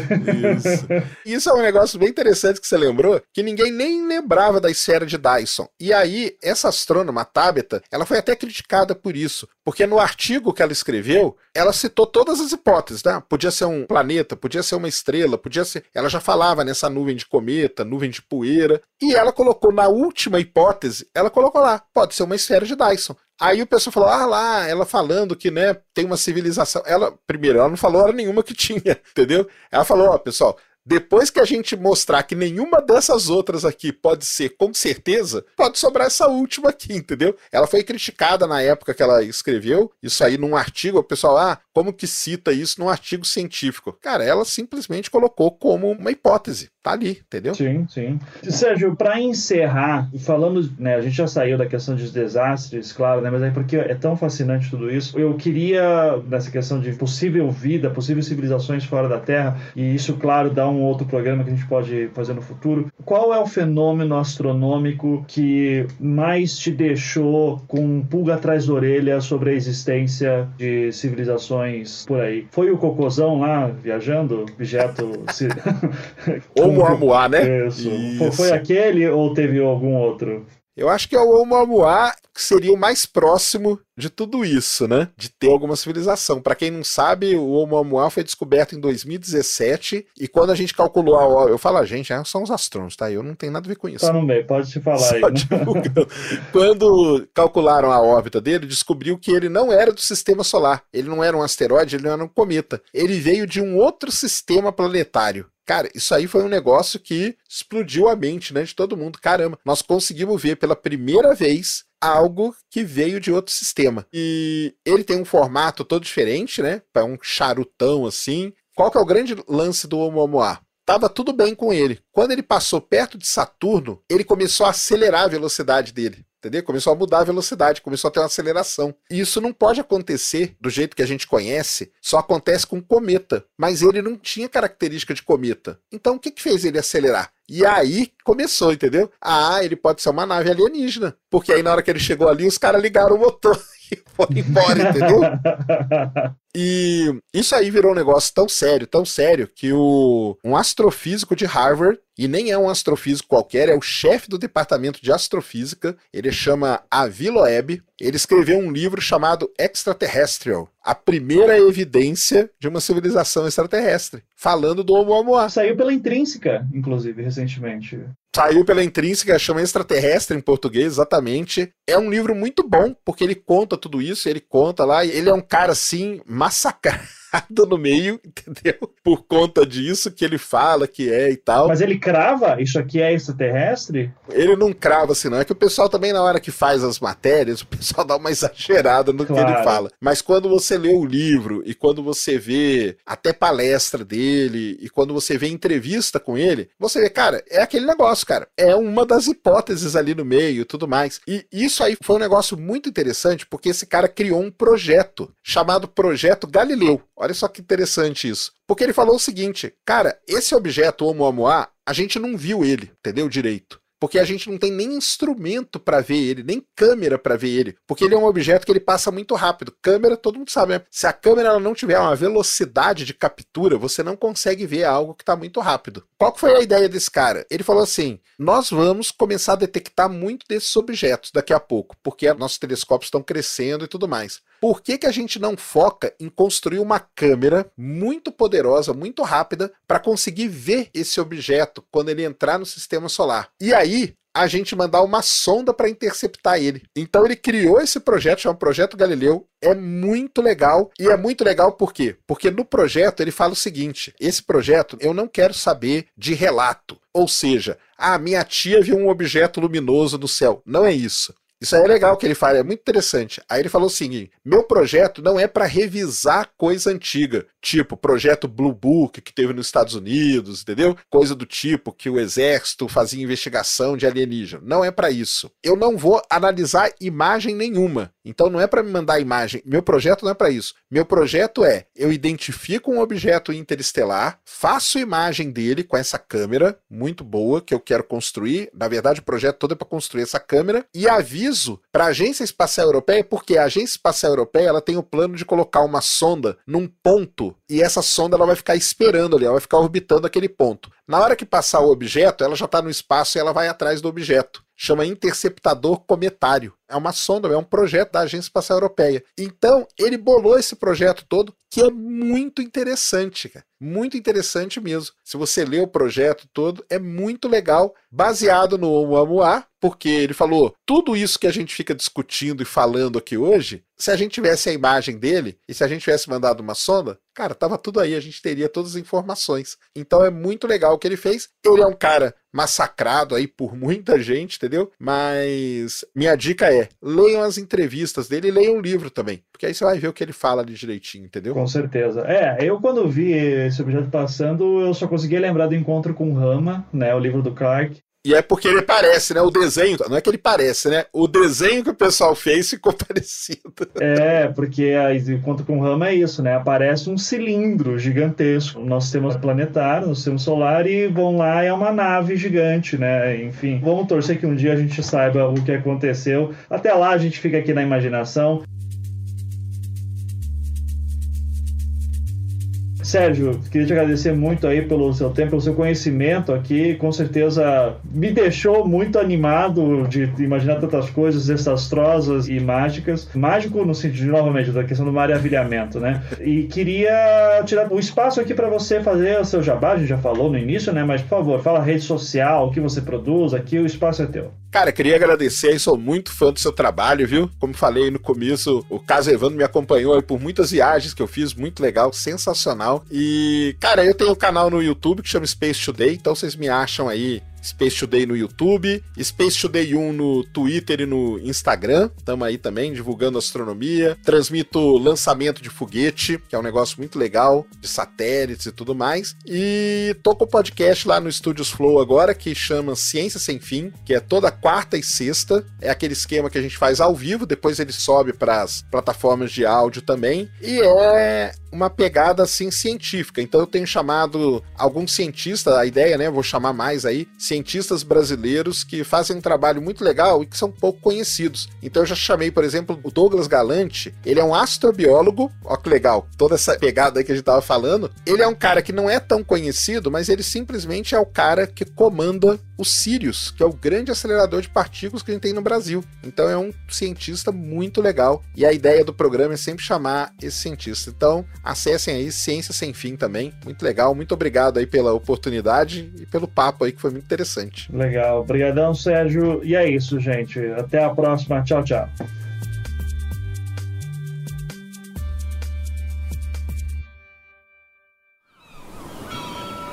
A: Isso é um negócio bem interessante que você lembrou, que ninguém nem lembrava da esfera de Dyson. E aí, essa astrônoma, Tabitha, ela foi até criticada por isso, porque no artigo que ela escreveu, ela citou todas as hipóteses, né? Podia ser um planeta, podia ser uma estrela, podia ser. Ela já falava nessa nuvem de cometa, nuvem de poeira, e ela colocou na última hipótese, ela colocou lá, pode ser uma esfera de Dyson. Aí o pessoal falou: ah lá, ela falando que né, tem uma civilização. Ela, primeiro, ela não falou hora nenhuma que tinha, entendeu? Ela falou: ó, pessoal, depois que a gente mostrar que nenhuma dessas outras aqui pode ser com certeza, pode sobrar essa última aqui, entendeu? Ela foi criticada na época que ela escreveu, isso aí num artigo, o pessoal, ah, como que cita isso num artigo científico? Cara, ela simplesmente colocou como uma hipótese. Tá ali, entendeu?
B: Sim, sim. Sérgio, para encerrar, falando, né, a gente já saiu da questão dos desastres, claro, né, mas é porque é tão fascinante tudo isso. Eu queria, nessa questão de possível vida, possíveis civilizações fora da Terra, e isso, claro, dá um outro programa que a gente pode fazer no futuro. Qual é o fenômeno astronômico que mais te deixou com um pulga atrás da orelha sobre a existência de civilizações por aí? Foi o cocôzão lá, viajando, objeto...
A: Oumuamua, né?
B: Isso. Isso. Foi aquele ou teve algum outro?
A: Eu acho que é o Oumuamua que seria o mais próximo de tudo isso, né? De ter alguma civilização. Para quem não sabe, o Oumuamua foi descoberto em 2017 e quando a gente calculou a órbita, eu falo a gente, é, são os astrônomos, tá? Eu não tenho nada a ver com isso.
B: Tá no meio, pode te falar Só aí. Né?
A: quando calcularam a órbita dele, descobriu que ele não era do sistema solar. Ele não era um asteroide, ele não era um cometa. Ele veio de um outro sistema planetário. Cara, isso aí foi um negócio que explodiu a mente né, de todo mundo. Caramba, nós conseguimos ver pela primeira vez algo que veio de outro sistema. E ele tem um formato todo diferente, né? É um charutão assim. Qual que é o grande lance do Oumuamua? Tava tudo bem com ele. Quando ele passou perto de Saturno, ele começou a acelerar a velocidade dele. Entendeu? Começou a mudar a velocidade, começou a ter uma aceleração. E isso não pode acontecer do jeito que a gente conhece, só acontece com cometa. Mas ele não tinha característica de cometa. Então o que, que fez ele acelerar? E aí começou, entendeu? Ah, ele pode ser uma nave alienígena. Porque aí na hora que ele chegou ali, os caras ligaram o motor e foram embora, entendeu? E isso aí virou um negócio tão sério, tão sério, que o, um astrofísico de Harvard, e nem é um astrofísico qualquer, é o chefe do departamento de astrofísica, ele chama Avi Loeb, ele escreveu um livro chamado Extraterrestrial, a primeira evidência de uma civilização extraterrestre, falando do Oumuamua.
B: Saiu pela Intrínseca, inclusive, recentemente.
A: Saiu pela Intrínseca, chama Extraterrestre em português, exatamente. É um livro muito bom, porque ele conta tudo isso, ele conta lá, ele é um cara assim, massacrado no meio, entendeu? Por conta disso que ele fala que é e tal.
B: Mas ele crava? Isso aqui é extraterrestre?
A: Ele não crava assim, não. É que o pessoal também, na hora que faz as matérias, o pessoal dá uma exagerada no claro. que ele fala. Mas quando você lê o livro e quando você vê até palestra dele e quando você vê entrevista com ele, você vê, cara, é aquele negócio, cara. É uma das hipóteses ali no meio e tudo mais. E isso aí foi um negócio muito interessante porque esse cara criou um projeto chamado Projeto Galileu. Olha só que interessante isso. Porque ele falou o seguinte, cara, esse objeto Oumuamua, a gente não viu ele, entendeu direito. Porque a gente não tem nem instrumento para ver ele, nem câmera para ver ele, porque ele é um objeto que ele passa muito rápido. Câmera, todo mundo sabe, né? Se a câmera não tiver uma velocidade de captura, você não consegue ver algo que está muito rápido. Qual foi a ideia desse cara? Ele falou assim: nós vamos começar a detectar muito desses objetos daqui a pouco, porque nossos telescópios estão crescendo e tudo mais. Por que, que a gente não foca em construir uma câmera muito poderosa, muito rápida, para conseguir ver esse objeto quando ele entrar no sistema solar? E aí, a gente mandar uma sonda para interceptar ele. Então ele criou esse projeto, chama Projeto Galileu. É muito legal. E é muito legal por quê? Porque no projeto ele fala o seguinte: esse projeto eu não quero saber de relato. Ou seja, a ah, minha tia viu um objeto luminoso no céu. Não é isso. Isso aí é legal que ele fala, é muito interessante. Aí ele falou o seguinte: meu projeto não é para revisar coisa antiga, tipo projeto Blue Book que teve nos Estados Unidos, entendeu? Coisa do tipo que o exército fazia investigação de alienígena. Não é para isso. Eu não vou analisar imagem nenhuma. Então não é para me mandar imagem. Meu projeto não é para isso. Meu projeto é eu identifico um objeto interestelar, faço imagem dele com essa câmera muito boa que eu quero construir. Na verdade, o projeto todo é para construir essa câmera e aviso para a Agência Espacial Europeia, porque a Agência Espacial Europeia ela tem o plano de colocar uma sonda num ponto e essa sonda ela vai ficar esperando ali, ela vai ficar orbitando aquele ponto. Na hora que passar o objeto, ela já está no espaço e ela vai atrás do objeto chama Interceptador Cometário. É uma sonda, é um projeto da Agência Espacial Europeia. Então, ele bolou esse projeto todo, que é muito interessante, cara. Muito interessante mesmo. Se você ler o projeto todo, é muito legal, baseado no Oumuamua, porque ele falou tudo isso que a gente fica discutindo e falando aqui hoje, se a gente tivesse a imagem dele e se a gente tivesse mandado uma sonda, cara, tava tudo aí, a gente teria todas as informações. Então é muito legal o que ele fez. Ele é um cara massacrado aí por muita gente, entendeu? Mas minha dica é: leiam as entrevistas dele e leiam o livro também, porque aí você vai ver o que ele fala ali direitinho, entendeu?
B: Com certeza. É, eu quando vi esse objeto passando, eu só conseguia lembrar do encontro com Rama, né, o livro do Clark,
A: e é porque ele parece, né? O desenho, não é que ele parece, né? O desenho que o pessoal fez ficou parecido.
B: É, porque a conta com rama é isso, né? Aparece um cilindro gigantesco nosso sistema planetário, no sistema solar, e vão lá é uma nave gigante, né? Enfim, vamos torcer que um dia a gente saiba o que aconteceu. Até lá a gente fica aqui na imaginação. Sérgio, queria te agradecer muito aí pelo seu tempo, pelo seu conhecimento aqui. Com certeza me deixou muito animado de imaginar tantas coisas desastrosas e mágicas. Mágico no sentido, novamente, da questão do maravilhamento, né? E queria tirar o espaço aqui para você fazer o seu jabá. A gente já falou no início, né? Mas, por favor, fala rede social, o que você produz. Aqui o espaço é teu.
A: Cara, queria agradecer aí, sou muito fã do seu trabalho, viu? Como falei no começo, o Caso Evandro me acompanhou por muitas viagens que eu fiz, muito legal, sensacional. E, cara, eu tenho um canal no YouTube que chama Space Today, então vocês me acham aí Space Today no YouTube, Space Today 1 no Twitter e no Instagram. Estamos aí também divulgando astronomia. Transmito lançamento de foguete, que é um negócio muito legal, de satélites e tudo mais. E tô com o podcast lá no Studios Flow agora, que chama Ciência Sem Fim, que é toda quarta e sexta. É aquele esquema que a gente faz ao vivo, depois ele sobe para as plataformas de áudio também. E é uma pegada assim científica. Então eu tenho chamado alguns cientistas, a ideia, né, vou chamar mais aí, cientistas brasileiros que fazem um trabalho muito legal e que são pouco conhecidos. Então eu já chamei, por exemplo, o Douglas Galante, ele é um astrobiólogo, ó que legal, toda essa pegada aí que a gente tava falando. Ele é um cara que não é tão conhecido, mas ele simplesmente é o cara que comanda o Sirius, que é o grande acelerador de partículas que a gente tem no Brasil. Então é um cientista muito legal e a ideia do programa é sempre chamar esse cientista. Então, acessem aí Ciência Sem Fim também. Muito legal. Muito obrigado aí pela oportunidade e pelo papo aí que foi muito interessante.
B: Legal. Obrigadão, Sérgio. E é isso, gente. Até a próxima. Tchau, tchau.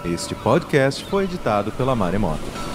C: Este podcast foi editado pela Maremoto.